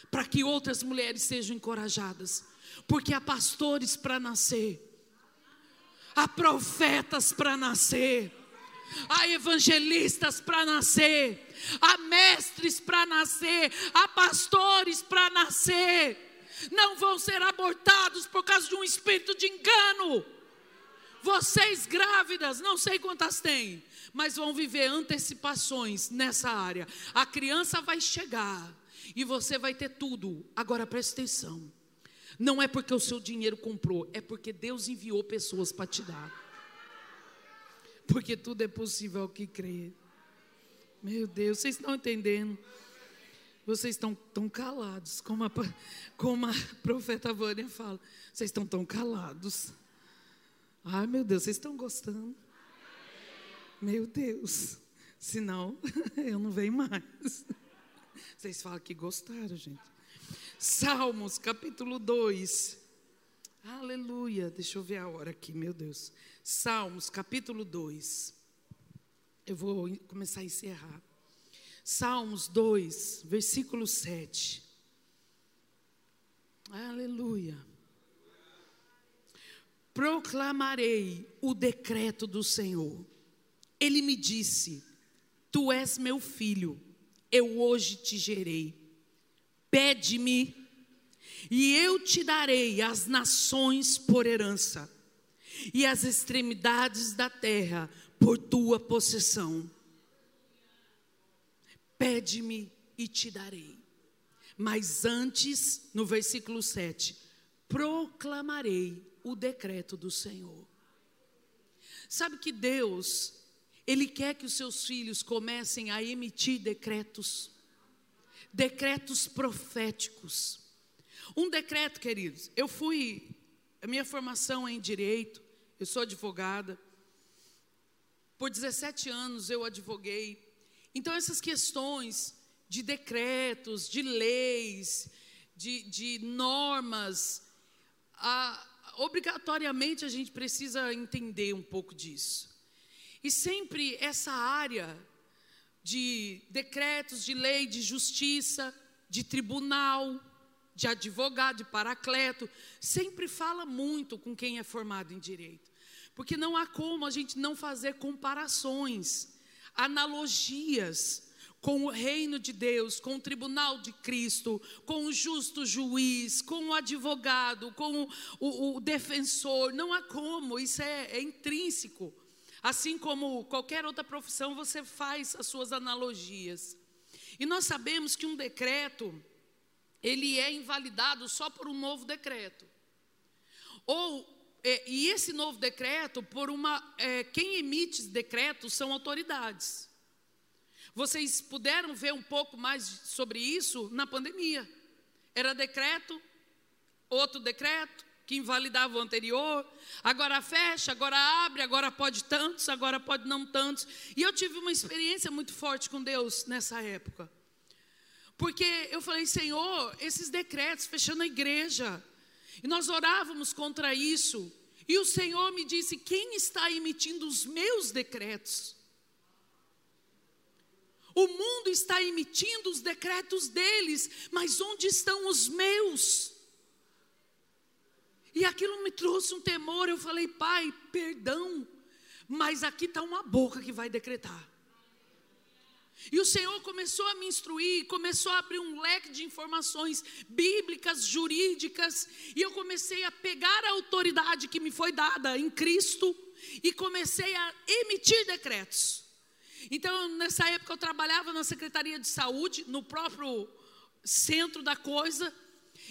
para que outras mulheres sejam encorajadas, porque há pastores para nascer, há profetas para nascer há evangelistas para nascer, há mestres para nascer, há pastores para nascer. Não vão ser abortados por causa de um espírito de engano. Vocês grávidas, não sei quantas têm, mas vão viver antecipações nessa área. A criança vai chegar e você vai ter tudo. Agora preste atenção. Não é porque o seu dinheiro comprou, é porque Deus enviou pessoas para te dar porque tudo é possível ao que crê. Meu Deus, vocês estão entendendo? Vocês estão tão calados, como a, como a profeta Vânia fala. Vocês estão tão calados. Ai, meu Deus, vocês estão gostando? Meu Deus. Senão, eu não venho mais. Vocês falam que gostaram, gente. Salmos, capítulo 2. Aleluia. Deixa eu ver a hora aqui, meu Deus. Salmos, capítulo 2. Eu vou começar a encerrar. Salmos 2, versículo 7. Aleluia. Proclamarei o decreto do Senhor. Ele me disse: Tu és meu filho, eu hoje te gerei. Pede-me, e eu te darei as nações por herança, e as extremidades da terra por tua possessão. Pede-me e te darei. Mas antes, no versículo 7, proclamarei o decreto do Senhor. Sabe que Deus, Ele quer que os seus filhos comecem a emitir decretos, decretos proféticos. Um decreto, queridos, eu fui, a minha formação é em direito, eu sou advogada, por 17 anos eu advoguei, então, essas questões de decretos, de leis, de, de normas, a, obrigatoriamente a gente precisa entender um pouco disso. E sempre essa área de decretos, de lei, de justiça, de tribunal, de advogado, de paracleto, sempre fala muito com quem é formado em direito. Porque não há como a gente não fazer comparações analogias com o reino de Deus, com o tribunal de Cristo, com o justo juiz, com o advogado, com o, o, o defensor. Não há como, isso é, é intrínseco. Assim como qualquer outra profissão, você faz as suas analogias. E nós sabemos que um decreto, ele é invalidado só por um novo decreto. Ou é, e esse novo decreto, por uma. É, quem emite decretos são autoridades. Vocês puderam ver um pouco mais sobre isso na pandemia. Era decreto, outro decreto, que invalidava o anterior, agora fecha, agora abre, agora pode tantos, agora pode não tantos. E eu tive uma experiência muito forte com Deus nessa época. Porque eu falei, Senhor, esses decretos fechando a igreja, e nós orávamos contra isso. E o Senhor me disse: quem está emitindo os meus decretos? O mundo está emitindo os decretos deles, mas onde estão os meus? E aquilo me trouxe um temor. Eu falei, Pai, perdão, mas aqui está uma boca que vai decretar. E o Senhor começou a me instruir, começou a abrir um leque de informações bíblicas, jurídicas, e eu comecei a pegar a autoridade que me foi dada em Cristo e comecei a emitir decretos. Então, nessa época, eu trabalhava na Secretaria de Saúde, no próprio centro da coisa,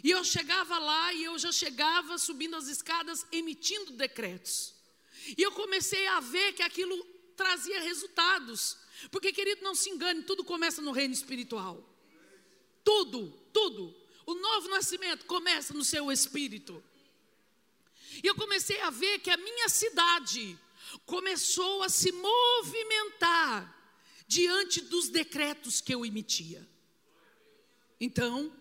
e eu chegava lá e eu já chegava subindo as escadas emitindo decretos. E eu comecei a ver que aquilo trazia resultados. Porque, querido, não se engane, tudo começa no reino espiritual. Tudo, tudo. O novo nascimento começa no seu espírito. E eu comecei a ver que a minha cidade começou a se movimentar diante dos decretos que eu emitia. Então,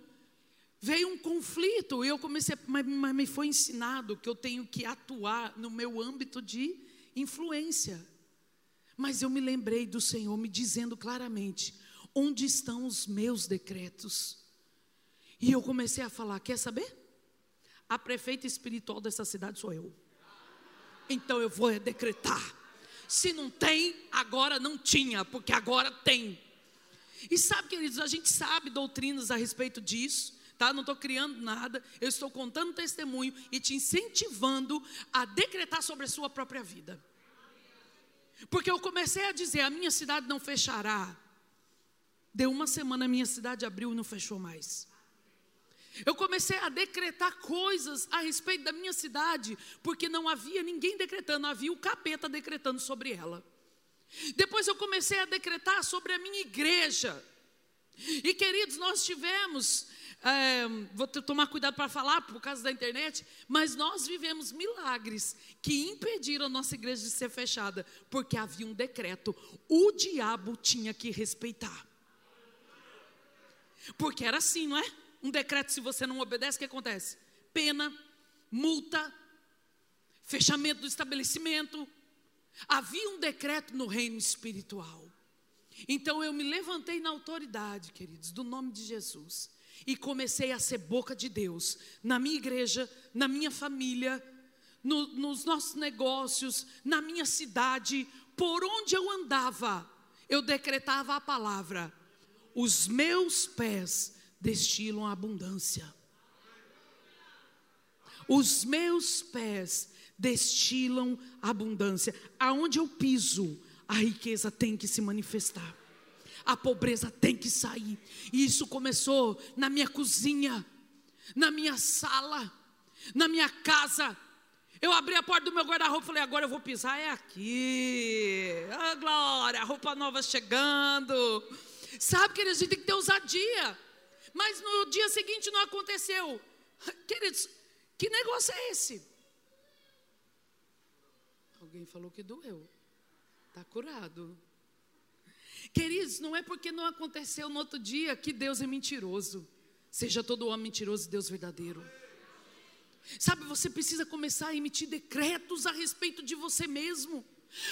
veio um conflito, e eu comecei, mas me foi ensinado que eu tenho que atuar no meu âmbito de influência. Mas eu me lembrei do Senhor me dizendo claramente: onde estão os meus decretos? E eu comecei a falar: quer saber? A prefeita espiritual dessa cidade sou eu. Então eu vou decretar. Se não tem, agora não tinha, porque agora tem. E sabe, queridos, a gente sabe doutrinas a respeito disso, tá? Não estou criando nada, eu estou contando testemunho e te incentivando a decretar sobre a sua própria vida. Porque eu comecei a dizer: a minha cidade não fechará. Deu uma semana, a minha cidade abriu e não fechou mais. Eu comecei a decretar coisas a respeito da minha cidade, porque não havia ninguém decretando, havia o capeta decretando sobre ela. Depois eu comecei a decretar sobre a minha igreja. E queridos, nós tivemos, é, vou tomar cuidado para falar por causa da internet, mas nós vivemos milagres que impediram a nossa igreja de ser fechada, porque havia um decreto, o diabo tinha que respeitar. Porque era assim, não é? Um decreto, se você não obedece, o que acontece? Pena, multa, fechamento do estabelecimento. Havia um decreto no reino espiritual. Então eu me levantei na autoridade, queridos, do nome de Jesus, e comecei a ser boca de Deus na minha igreja, na minha família, no, nos nossos negócios, na minha cidade, por onde eu andava, eu decretava a palavra: os meus pés destilam abundância. Os meus pés destilam abundância. Aonde eu piso, a riqueza tem que se manifestar. A pobreza tem que sair. E isso começou na minha cozinha, na minha sala, na minha casa. Eu abri a porta do meu guarda-roupa e falei: agora eu vou pisar é aqui. Ah, glória, roupa nova chegando. Sabe, que a gente tem que ter ousadia. Mas no dia seguinte não aconteceu. Queridos, que negócio é esse? Alguém falou que doeu. Está curado. Queridos, não é porque não aconteceu no outro dia que Deus é mentiroso. Seja todo homem mentiroso, Deus verdadeiro. Sabe, você precisa começar a emitir decretos a respeito de você mesmo.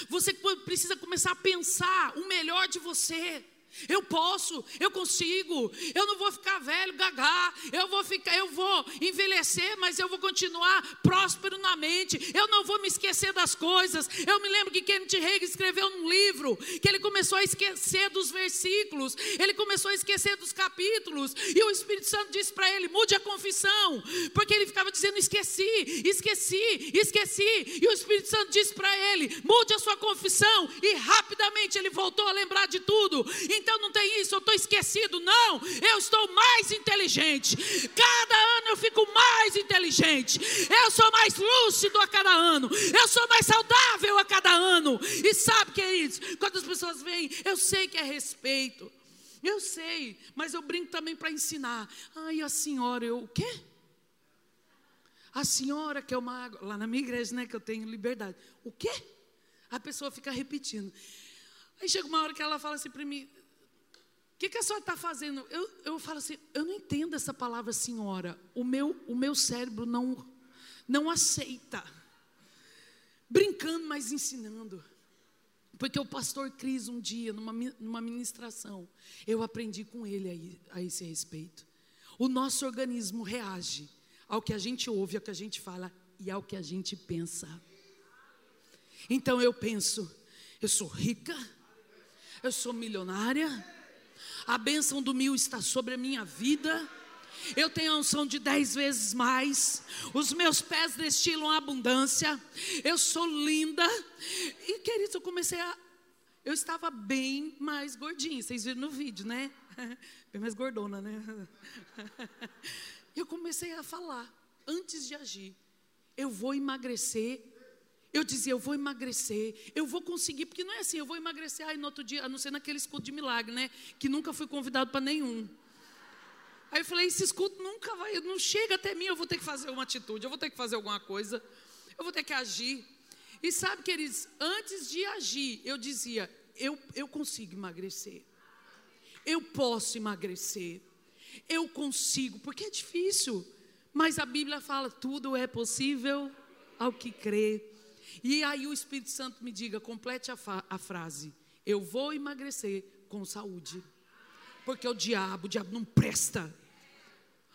Você precisa começar a pensar o melhor de você. Eu posso, eu consigo, eu não vou ficar velho, gagá, eu vou ficar, eu vou envelhecer, mas eu vou continuar próspero na mente, eu não vou me esquecer das coisas. Eu me lembro que Kenneth Reagan escreveu num livro que ele começou a esquecer dos versículos, ele começou a esquecer dos capítulos, e o Espírito Santo disse para ele: mude a confissão, porque ele ficava dizendo: esqueci, esqueci, esqueci, e o Espírito Santo disse para ele: mude a sua confissão, e rapidamente ele voltou a lembrar de tudo. Então não tem isso, eu estou esquecido. Não, eu estou mais inteligente. Cada ano eu fico mais inteligente. Eu sou mais lúcido a cada ano. Eu sou mais saudável a cada ano. E sabe, queridos, quando as pessoas vêm, eu sei que é respeito. Eu sei, mas eu brinco também para ensinar. Ai, a senhora, eu o quê? A senhora que é uma lá na minha igreja, né, que eu tenho liberdade. O quê? A pessoa fica repetindo. Aí chega uma hora que ela fala assim para mim: que, que a senhora está fazendo? Eu, eu falo assim, eu não entendo essa palavra senhora. O meu, o meu cérebro não, não aceita. Brincando, mas ensinando. Porque o pastor Cris, um dia, numa, numa ministração, eu aprendi com ele a, a esse respeito. O nosso organismo reage ao que a gente ouve, ao que a gente fala e ao que a gente pensa. Então eu penso, eu sou rica, eu sou milionária, a bênção do mil está sobre a minha vida. Eu tenho a unção de dez vezes mais. Os meus pés destilam abundância. Eu sou linda. E queridos, eu comecei a. Eu estava bem mais gordinha. Vocês viram no vídeo, né? Bem mais gordona, né? Eu comecei a falar, antes de agir. Eu vou emagrecer eu dizia, eu vou emagrecer, eu vou conseguir, porque não é assim, eu vou emagrecer, aí no outro dia, a não ser naquele escudo de milagre, né? Que nunca fui convidado para nenhum. Aí eu falei, esse escudo nunca vai, não chega até mim, eu vou ter que fazer uma atitude, eu vou ter que fazer alguma coisa, eu vou ter que agir. E sabe, queridos, antes de agir, eu dizia, eu, eu consigo emagrecer, eu posso emagrecer, eu consigo, porque é difícil, mas a Bíblia fala, tudo é possível ao que crê. E aí o Espírito Santo me diga, complete a, a frase: Eu vou emagrecer com saúde. Porque o diabo, o diabo não presta.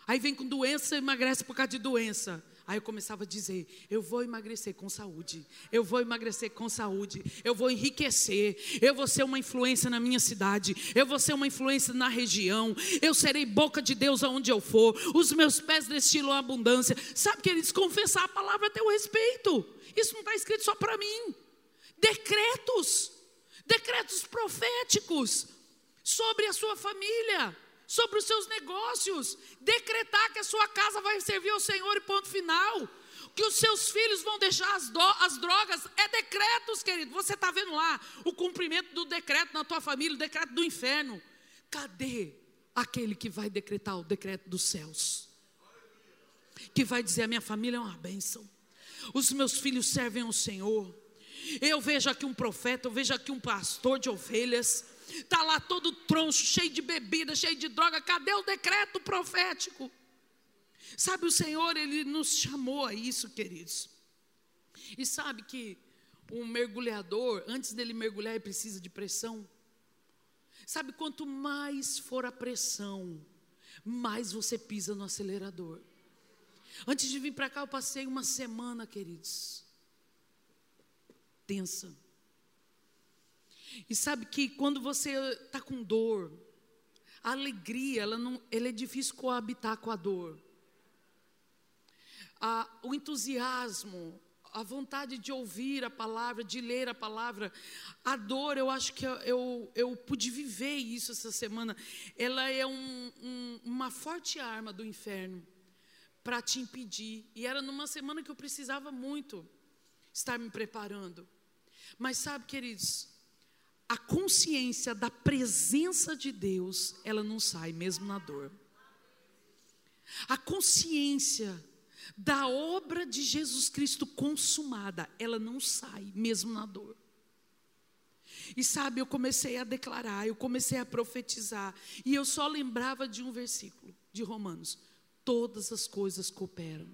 Aí vem com doença, emagrece por causa de doença. Aí eu começava a dizer: eu vou emagrecer com saúde, eu vou emagrecer com saúde, eu vou enriquecer, eu vou ser uma influência na minha cidade, eu vou ser uma influência na região, eu serei boca de Deus aonde eu for, os meus pés destilam abundância. Sabe, queridos, confessar a palavra a teu respeito, isso não está escrito só para mim. Decretos, decretos proféticos sobre a sua família sobre os seus negócios, decretar que a sua casa vai servir ao Senhor e ponto final. que os seus filhos vão deixar as, do, as drogas. É decretos, querido. Você está vendo lá o cumprimento do decreto na tua família, o decreto do inferno. Cadê aquele que vai decretar o decreto dos céus? Que vai dizer: a minha família é uma bênção, os meus filhos servem ao Senhor. Eu vejo aqui um profeta, eu vejo aqui um pastor de ovelhas, está lá todo troncho, cheio de bebida, cheio de droga. Cadê o decreto profético? Sabe, o Senhor, Ele nos chamou a isso, queridos. E sabe que um mergulhador, antes dele mergulhar, ele precisa de pressão. Sabe, quanto mais for a pressão, mais você pisa no acelerador. Antes de vir para cá, eu passei uma semana, queridos, tensa. E sabe que quando você está com dor, a alegria, ela, não, ela é difícil coabitar com a dor a, o entusiasmo, a vontade de ouvir a palavra, de ler a palavra, a dor, eu acho que eu, eu, eu pude viver isso essa semana. Ela é um, um, uma forte arma do inferno para te impedir. E era numa semana que eu precisava muito estar me preparando. Mas sabe, queridos, a consciência da presença de Deus, ela não sai mesmo na dor. A consciência da obra de Jesus Cristo consumada, ela não sai, mesmo na dor. E sabe, eu comecei a declarar, eu comecei a profetizar, e eu só lembrava de um versículo de Romanos: todas as coisas cooperam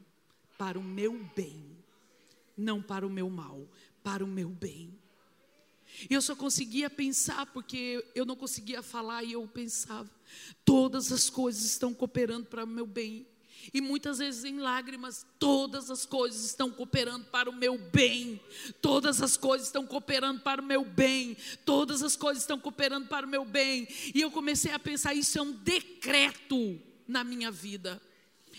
para o meu bem, não para o meu mal, para o meu bem. E eu só conseguia pensar porque eu não conseguia falar e eu pensava, todas as coisas estão cooperando para o meu bem. E muitas vezes em lágrimas, todas as coisas estão cooperando para o meu bem. Todas as coisas estão cooperando para o meu bem. Todas as coisas estão cooperando para o meu bem. E eu comecei a pensar: isso é um decreto na minha vida.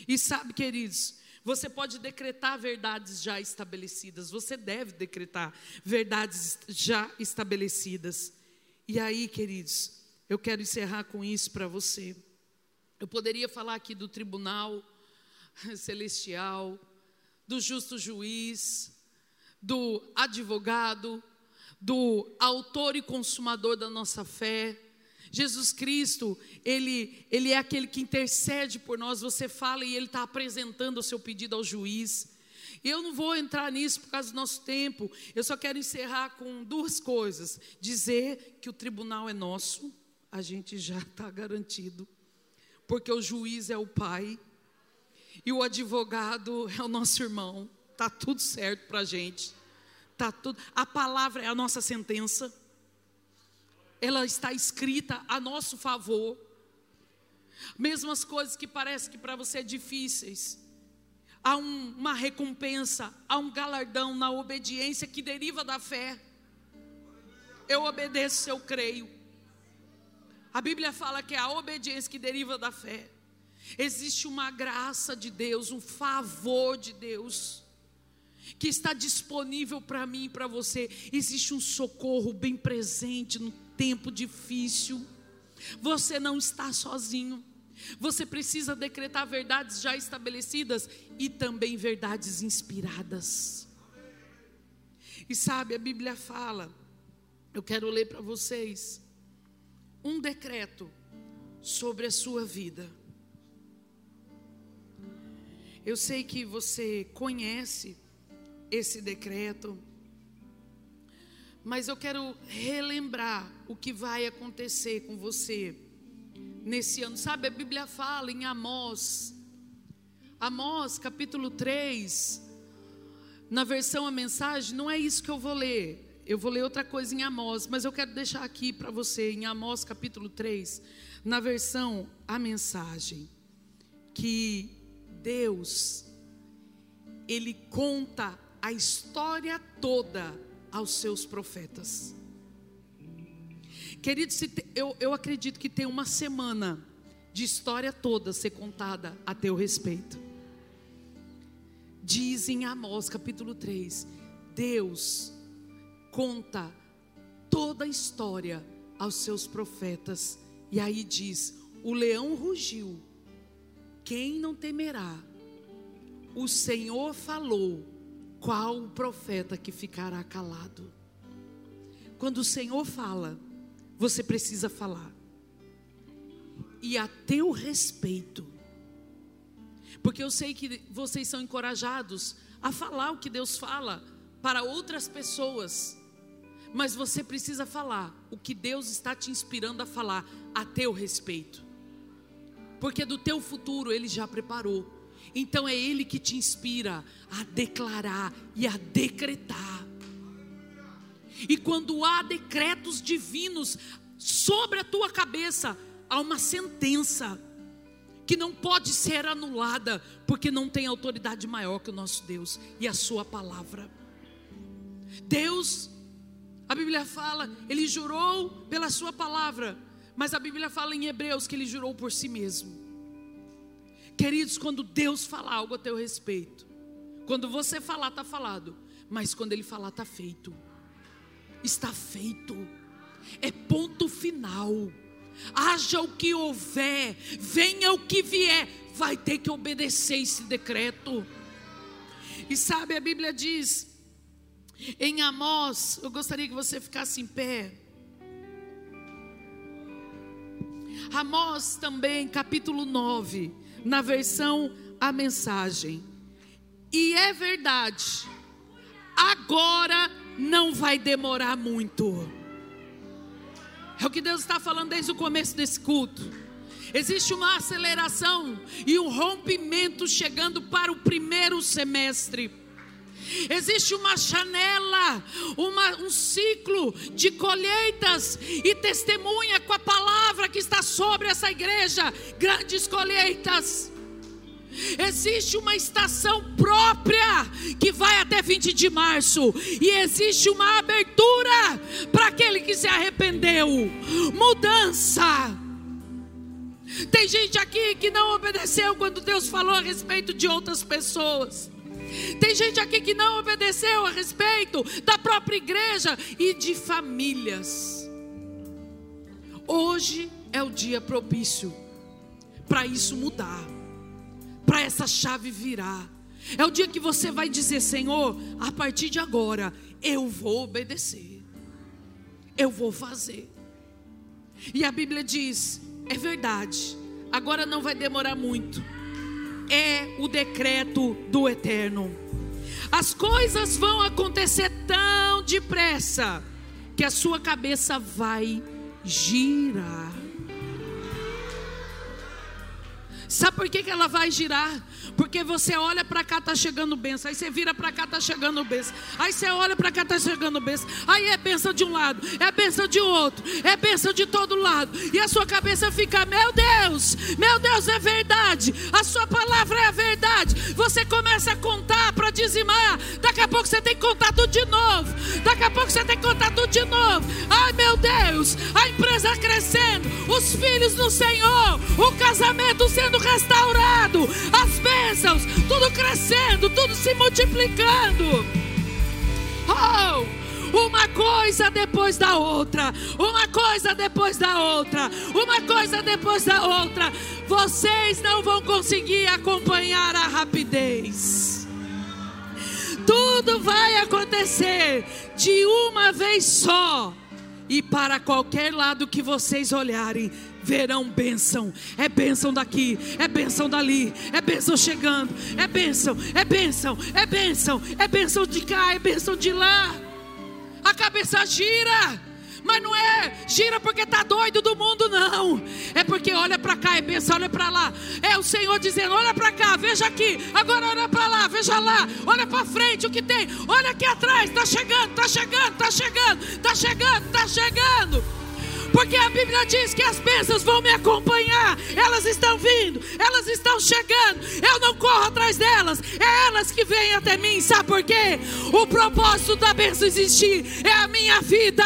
E sabe, queridos, você pode decretar verdades já estabelecidas. Você deve decretar verdades já estabelecidas. E aí, queridos, eu quero encerrar com isso para você. Eu poderia falar aqui do tribunal celestial, do justo juiz, do advogado, do autor e consumador da nossa fé. Jesus Cristo, ele, ele é aquele que intercede por nós. Você fala e ele está apresentando o seu pedido ao juiz. Eu não vou entrar nisso por causa do nosso tempo. Eu só quero encerrar com duas coisas: dizer que o tribunal é nosso, a gente já está garantido, porque o juiz é o Pai e o advogado é o nosso irmão. Tá tudo certo para a gente. Tá tudo. A palavra é a nossa sentença. Ela está escrita a nosso favor. Mesmo as coisas que parecem que para você é difíceis, há um, uma recompensa, há um galardão na obediência que deriva da fé. Eu obedeço, eu creio. A Bíblia fala que é a obediência que deriva da fé. Existe uma graça de Deus, um favor de Deus, que está disponível para mim e para você. Existe um socorro bem presente no tempo difícil. Você não está sozinho. Você precisa decretar verdades já estabelecidas e também verdades inspiradas. E sabe, a Bíblia fala, eu quero ler para vocês, um decreto sobre a sua vida. Eu sei que você conhece esse decreto, mas eu quero relembrar o que vai acontecer com você nesse ano. Sabe, a Bíblia fala em Amós, Amós capítulo 3, na versão a mensagem, não é isso que eu vou ler. Eu vou ler outra coisa em Amós, mas eu quero deixar aqui para você, em Amós capítulo 3, na versão a mensagem, que Deus, Ele conta a história toda aos seus profetas. Queridos, eu, eu acredito que tem uma semana de história toda ser contada a teu respeito. Diz em Amós capítulo 3: Deus conta toda a história aos seus profetas. E aí diz: o leão rugiu quem não temerá? o Senhor falou, qual o profeta que ficará calado? Quando o Senhor fala, você precisa falar. E a teu respeito, porque eu sei que vocês são encorajados a falar o que Deus fala para outras pessoas, mas você precisa falar o que Deus está te inspirando a falar a teu respeito, porque do teu futuro Ele já preparou. Então é Ele que te inspira a declarar e a decretar. E quando há decretos divinos sobre a tua cabeça, há uma sentença que não pode ser anulada, porque não tem autoridade maior que o nosso Deus e a Sua palavra. Deus, a Bíblia fala, Ele jurou pela Sua palavra, mas a Bíblia fala em Hebreus que Ele jurou por si mesmo. Queridos, quando Deus falar algo a teu respeito, quando você falar, está falado, mas quando Ele falar, está feito. Está feito, é ponto final. Haja o que houver, venha o que vier, vai ter que obedecer esse decreto. E sabe, a Bíblia diz em Amós, eu gostaria que você ficasse em pé. Amós também, capítulo 9 na versão A Mensagem. E é verdade, agora não vai demorar muito. É o que Deus está falando desde o começo desse culto. Existe uma aceleração e um rompimento chegando para o primeiro semestre. Existe uma janela, uma, um ciclo de colheitas e testemunha com a palavra que está sobre essa igreja grandes colheitas. Existe uma estação própria que vai até 20 de março, e existe uma abertura para aquele que se arrependeu. Mudança. Tem gente aqui que não obedeceu quando Deus falou a respeito de outras pessoas. Tem gente aqui que não obedeceu a respeito da própria igreja e de famílias. Hoje é o dia propício para isso mudar, para essa chave virar. É o dia que você vai dizer: Senhor, a partir de agora eu vou obedecer, eu vou fazer. E a Bíblia diz: é verdade, agora não vai demorar muito é o decreto do eterno. As coisas vão acontecer tão depressa que a sua cabeça vai girar. Sabe por que, que ela vai girar? Porque você olha para cá, tá chegando benção. Aí você vira para cá, tá chegando benção. Aí você olha para cá, tá chegando benção. Aí é benção de um lado, é benção de outro, é benção de todo lado. E a sua cabeça fica: Meu Deus, meu Deus, é verdade. A sua palavra é a verdade. Você começa a contar para dizimar. Daqui a pouco você tem que contar tudo de novo. Daqui a pouco você tem que contar tudo de novo. Ai, meu Deus, a empresa crescendo, os filhos no Senhor, o casamento sendo restaurado, as bênçãos tudo crescendo, tudo se multiplicando. Oh! uma coisa depois da outra, uma coisa depois da outra, uma coisa depois da outra. Vocês não vão conseguir acompanhar a rapidez. Tudo vai acontecer de uma vez só. E para qualquer lado que vocês olharem, verão bênção. É bênção daqui, é bênção dali, é bênção chegando, é bênção, é bênção, é bênção, é bênção de cá, é bênção de lá. A cabeça gira. Mas não é gira porque está doido do mundo, não. É porque olha para cá e pensa, olha para lá. É o Senhor dizendo: olha para cá, veja aqui. Agora olha para lá, veja lá. Olha para frente o que tem. Olha aqui atrás. Está chegando, está chegando, está chegando, está chegando, está chegando porque a Bíblia diz que as bênçãos vão me acompanhar, elas estão vindo, elas estão chegando, eu não corro atrás delas, é elas que vêm até mim, sabe por quê? O propósito da bênção existir é a minha vida,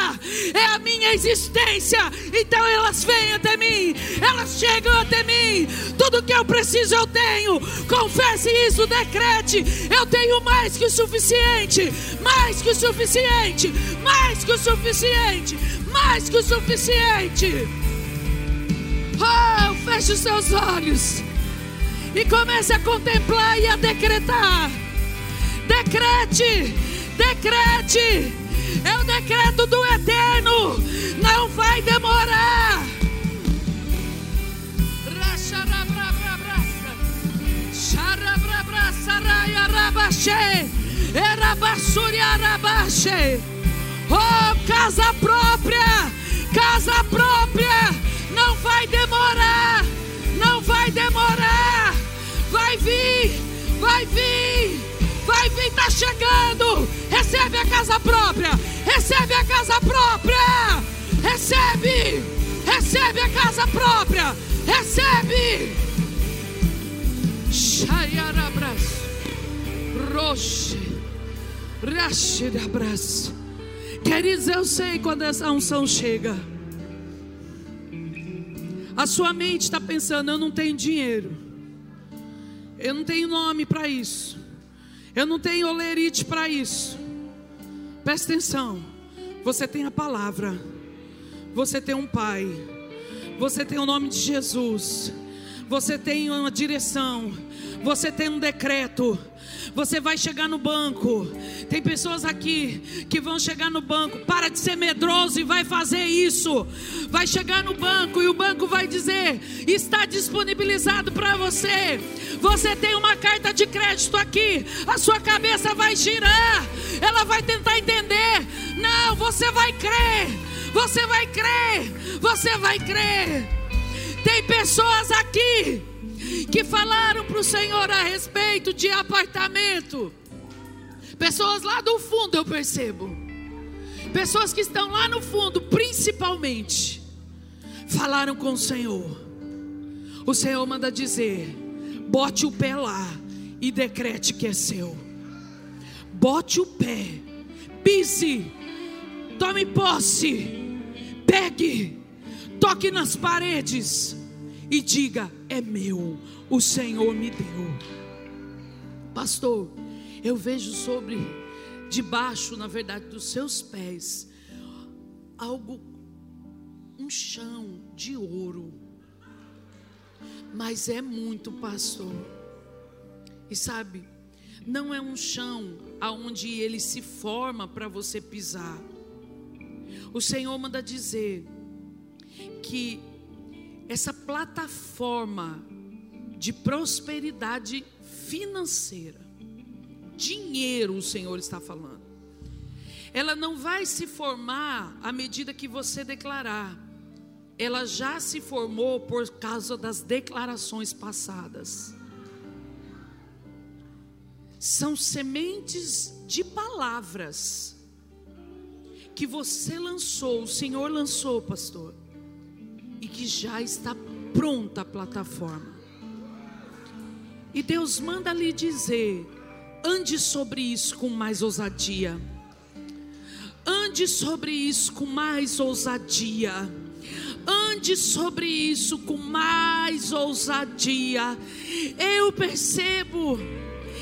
é a minha existência, então elas vêm até mim, elas chegam até mim, tudo que eu preciso eu tenho, confesse isso, decrete, eu tenho mais que o suficiente, mais que o suficiente, mais que o suficiente, mais que o suficiente. Oh, feche os seus olhos E comece a contemplar e a decretar. Decrete, decrete. É o decreto do eterno. Não vai demorar. Oh, casa própria, casa própria, não vai demorar, não vai demorar, vai vir, vai vir, vai vir, tá chegando. Recebe a casa própria, recebe a casa própria, recebe, recebe a casa própria, recebe. Shayarabras. Roche. Abraço. Queridos, eu sei quando essa unção chega. A sua mente está pensando: eu não tenho dinheiro, eu não tenho nome para isso, eu não tenho olerite para isso. Presta atenção: você tem a palavra, você tem um Pai, você tem o nome de Jesus, você tem uma direção, você tem um decreto. Você vai chegar no banco. Tem pessoas aqui que vão chegar no banco. Para de ser medroso e vai fazer isso. Vai chegar no banco e o banco vai dizer: está disponibilizado para você. Você tem uma carta de crédito aqui. A sua cabeça vai girar. Ela vai tentar entender. Não, você vai crer. Você vai crer. Você vai crer. Tem pessoas aqui que falaram para o Senhor a respeito de apartamento. Pessoas lá do fundo, eu percebo. Pessoas que estão lá no fundo, principalmente, falaram com o Senhor. O Senhor manda dizer: bote o pé lá e decrete que é seu. Bote o pé, pise, tome posse, pegue, toque nas paredes e diga: é meu, o Senhor me deu. Pastor, eu vejo sobre, debaixo, na verdade, dos seus pés, algo, um chão de ouro. Mas é muito, pastor. E sabe, não é um chão aonde ele se forma para você pisar. O Senhor manda dizer que essa plataforma de prosperidade financeira, dinheiro, o Senhor está falando. Ela não vai se formar à medida que você declarar. Ela já se formou por causa das declarações passadas. São sementes de palavras que você lançou, o Senhor lançou, pastor e que já está pronta a plataforma. E Deus manda lhe dizer: ande sobre isso com mais ousadia. Ande sobre isso com mais ousadia. Ande sobre isso com mais ousadia. Eu percebo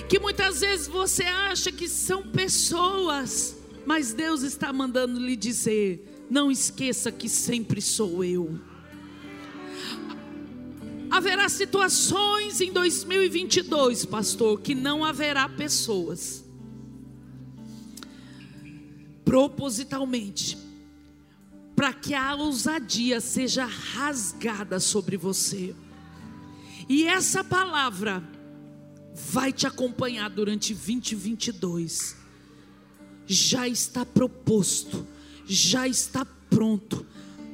que muitas vezes você acha que são pessoas, mas Deus está mandando lhe dizer: não esqueça que sempre sou eu. Haverá situações em 2022, pastor, que não haverá pessoas. Propositalmente, para que a ousadia seja rasgada sobre você. E essa palavra vai te acompanhar durante 2022. Já está proposto, já está pronto.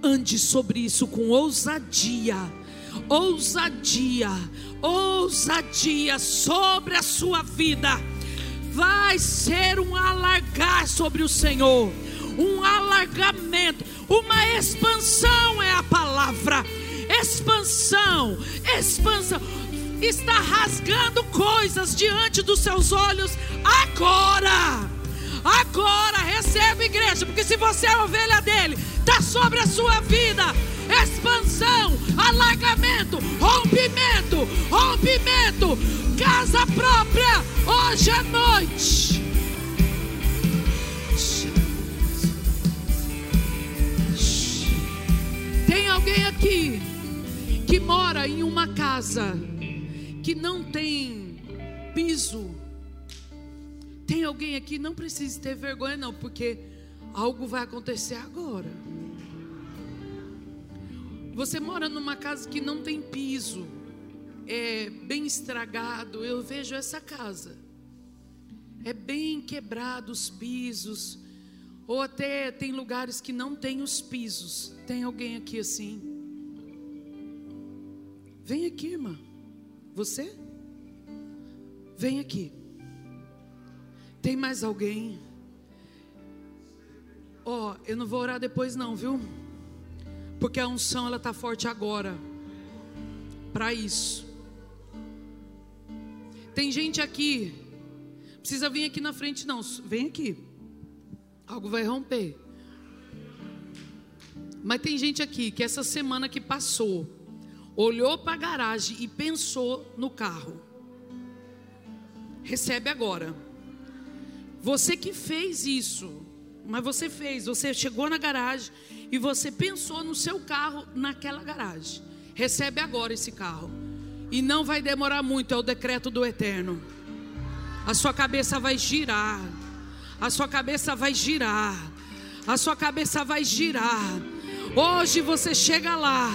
Ande sobre isso com ousadia ousadia, ousadia sobre a sua vida. Vai ser um alargar sobre o Senhor, um alargamento, uma expansão é a palavra. Expansão, expansão. Está rasgando coisas diante dos seus olhos agora. Agora recebe igreja, porque se você é ovelha dele, está sobre a sua vida expansão, alargamento, rompimento, rompimento, casa própria, hoje à noite. Tem alguém aqui que mora em uma casa que não tem piso. Tem alguém aqui, não precisa ter vergonha, não, porque algo vai acontecer agora. Você mora numa casa que não tem piso, é bem estragado. Eu vejo essa casa, é bem quebrado os pisos, ou até tem lugares que não tem os pisos. Tem alguém aqui assim? Vem aqui, irmã. Você? Vem aqui. Tem mais alguém? Ó, oh, eu não vou orar depois não, viu? Porque a unção ela tá forte agora. Para isso. Tem gente aqui. Precisa vir aqui na frente não. Vem aqui. Algo vai romper. Mas tem gente aqui que essa semana que passou, olhou para a garagem e pensou no carro. Recebe agora. Você que fez isso, mas você fez, você chegou na garagem e você pensou no seu carro naquela garagem. Recebe agora esse carro. E não vai demorar muito, é o decreto do eterno. A sua cabeça vai girar. A sua cabeça vai girar. A sua cabeça vai girar. Hoje você chega lá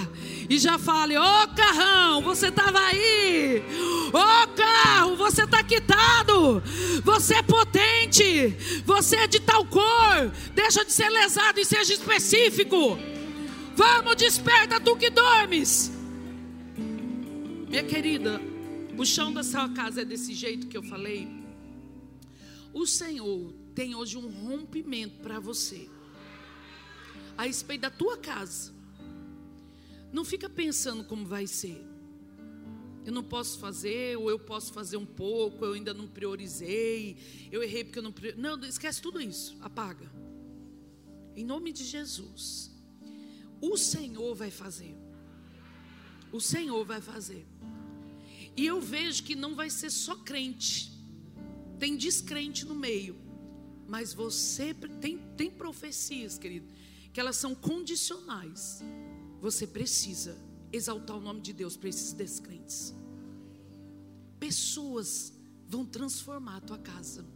e já fale: Ô oh, carrão, você estava aí. Ô oh, carro, você está quitado. Você é potente. Você é de tal cor. Deixa de ser lesado e seja específico. Vamos, desperta tu que dormes. Minha querida, o chão da sua casa é desse jeito que eu falei. O Senhor tem hoje um rompimento para você a respeito da tua casa. Não fica pensando como vai ser. Eu não posso fazer, ou eu posso fazer um pouco, eu ainda não priorizei, eu errei porque eu não priorizei. Não, esquece tudo isso, apaga. Em nome de Jesus. O Senhor vai fazer. O Senhor vai fazer. E eu vejo que não vai ser só crente. Tem descrente no meio. Mas você tem, tem profecias, querido, que elas são condicionais. Você precisa exaltar o nome de Deus para esses descrentes. Pessoas vão transformar a tua casa.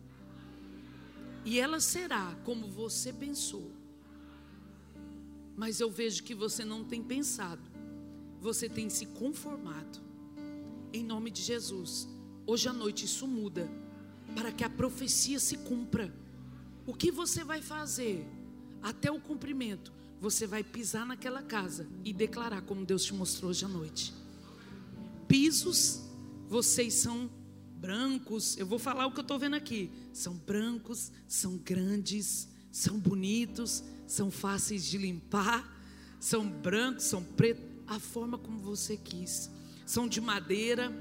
E ela será como você pensou. Mas eu vejo que você não tem pensado. Você tem se conformado. Em nome de Jesus. Hoje à noite isso muda. Para que a profecia se cumpra. O que você vai fazer até o cumprimento? Você vai pisar naquela casa e declarar como Deus te mostrou hoje à noite. Pisos, vocês são brancos. Eu vou falar o que eu estou vendo aqui. São brancos, são grandes, são bonitos, são fáceis de limpar, são brancos, são pretos, a forma como você quis. São de madeira.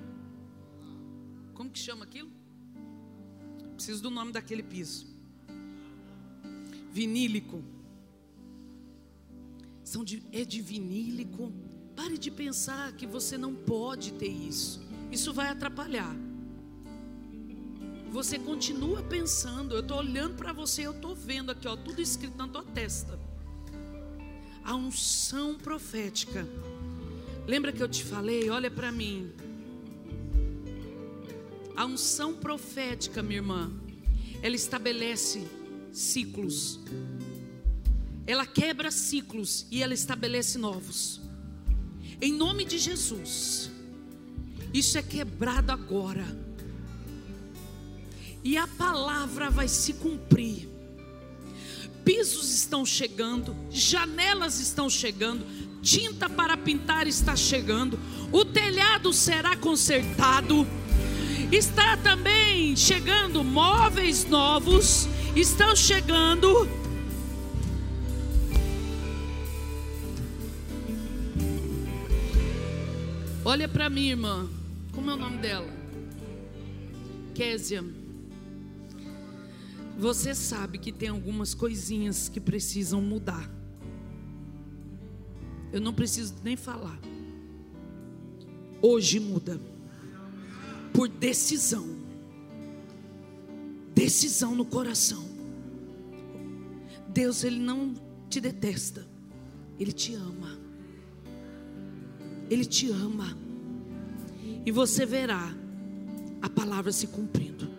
Como que chama aquilo? Preciso do nome daquele piso. Vinílico são de, é de vinílico. Pare de pensar que você não pode ter isso. Isso vai atrapalhar. Você continua pensando. Eu estou olhando para você, eu estou vendo aqui, ó, tudo escrito na tua testa. A unção profética. Lembra que eu te falei? Olha para mim. A unção profética, minha irmã, ela estabelece ciclos ela quebra ciclos e ela estabelece novos. Em nome de Jesus, isso é quebrado agora. E a palavra vai se cumprir. Pisos estão chegando, janelas estão chegando, tinta para pintar está chegando, o telhado será consertado. Está também chegando móveis novos, estão chegando Olha para mim, irmã. Como é o nome dela? Késia. Você sabe que tem algumas coisinhas que precisam mudar. Eu não preciso nem falar. Hoje muda. Por decisão. Decisão no coração. Deus, Ele não te detesta. Ele te ama. Ele te ama. e você verá a palavra se cumprindo.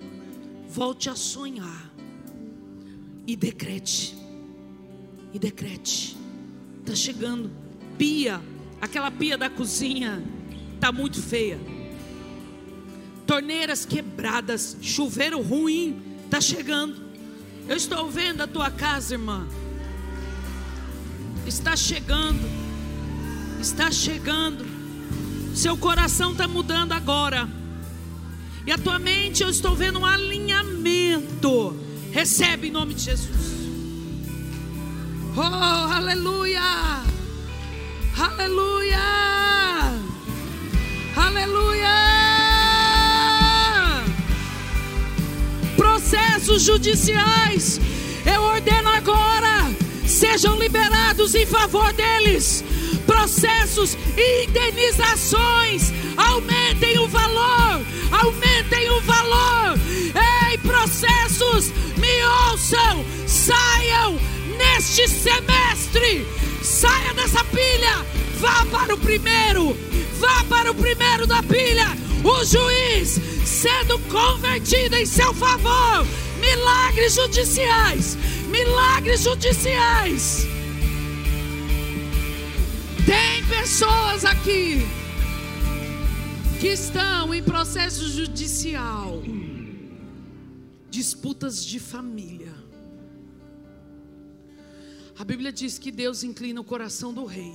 Volte a sonhar e decrete. E decrete. Está chegando. Pia, aquela pia da cozinha está muito feia. Torneiras quebradas, chuveiro ruim, está chegando. Eu estou vendo a tua casa, irmã. Está chegando. Está chegando. Seu coração está mudando agora. E a tua mente, eu estou vendo um alinhamento. Recebe em nome de Jesus. Oh, aleluia! Aleluia! Aleluia! Processos judiciais, eu ordeno agora, sejam liberados em favor deles. Processos indenizações, aumentem o valor, aumentem o valor. Ei, processos, me ouçam, saiam neste semestre. Saia dessa pilha, vá para o primeiro, vá para o primeiro da pilha. O juiz sendo convertido em seu favor. Milagres judiciais, milagres judiciais. Tem pessoas aqui que estão em processo judicial, disputas de família a Bíblia diz que Deus inclina o coração do rei.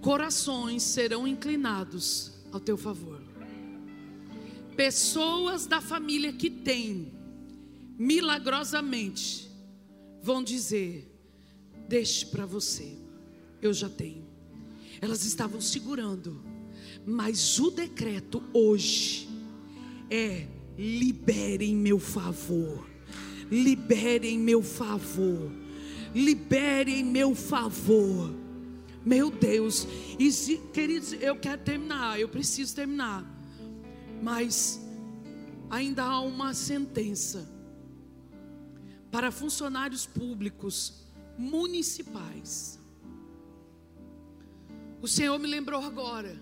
Corações serão inclinados ao teu favor. Pessoas da família que têm, milagrosamente, vão dizer: Deixe para você, eu já tenho. Elas estavam segurando, mas o decreto hoje é: libere em meu favor libere em meu favor, libere em meu favor. Meu Deus, e se, queridos, eu quero terminar, eu preciso terminar, mas ainda há uma sentença para funcionários públicos municipais. O Senhor me lembrou agora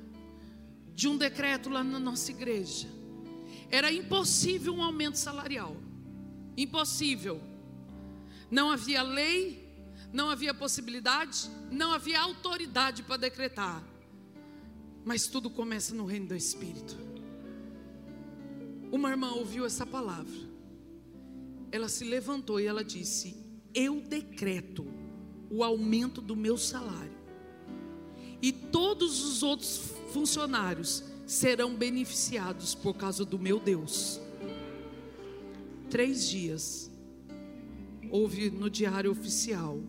de um decreto lá na nossa igreja. Era impossível um aumento salarial. Impossível. Não havia lei, não havia possibilidade, não havia autoridade para decretar. Mas tudo começa no reino do Espírito. Uma irmã ouviu essa palavra. Ela se levantou e ela disse: Eu decreto o aumento do meu salário. E todos os outros funcionários serão beneficiados por causa do meu Deus três dias, houve no diário oficial,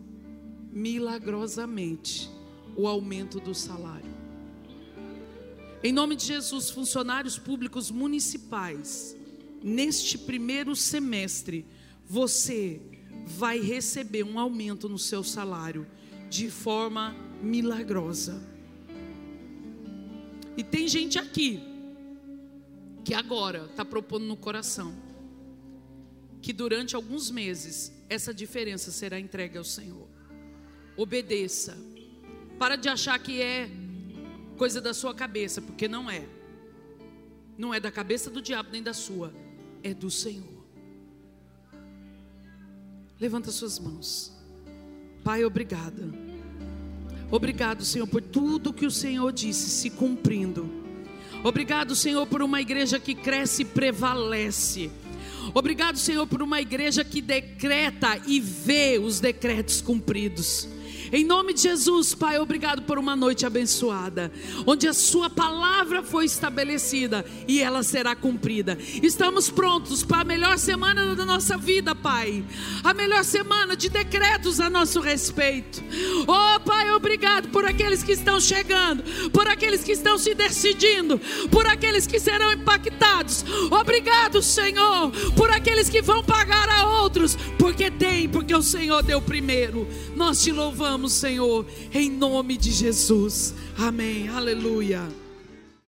milagrosamente, o aumento do salário. Em nome de Jesus, funcionários públicos municipais, neste primeiro semestre, você vai receber um aumento no seu salário de forma milagrosa. E tem gente aqui que agora está propondo no coração que durante alguns meses essa diferença será entregue ao Senhor. Obedeça. Para de achar que é coisa da sua cabeça, porque não é. Não é da cabeça do diabo nem da sua, é do Senhor. Levanta suas mãos. Pai, obrigada. Obrigado, Senhor, por tudo que o Senhor disse se cumprindo. Obrigado, Senhor, por uma igreja que cresce e prevalece. Obrigado, Senhor, por uma igreja que decreta e vê os decretos cumpridos. Em nome de Jesus, Pai, obrigado por uma noite abençoada, onde a Sua palavra foi estabelecida e ela será cumprida. Estamos prontos para a melhor semana da nossa vida, Pai, a melhor semana de decretos a nosso respeito. Oh, Pai, obrigado por aqueles que estão chegando, por aqueles que estão se decidindo, por aqueles que serão impactados. Obrigado, Senhor, por aqueles que vão pagar a outros, porque tem, porque o Senhor deu primeiro. Nós te louvamos Senhor, em nome de Jesus. Amém. Aleluia.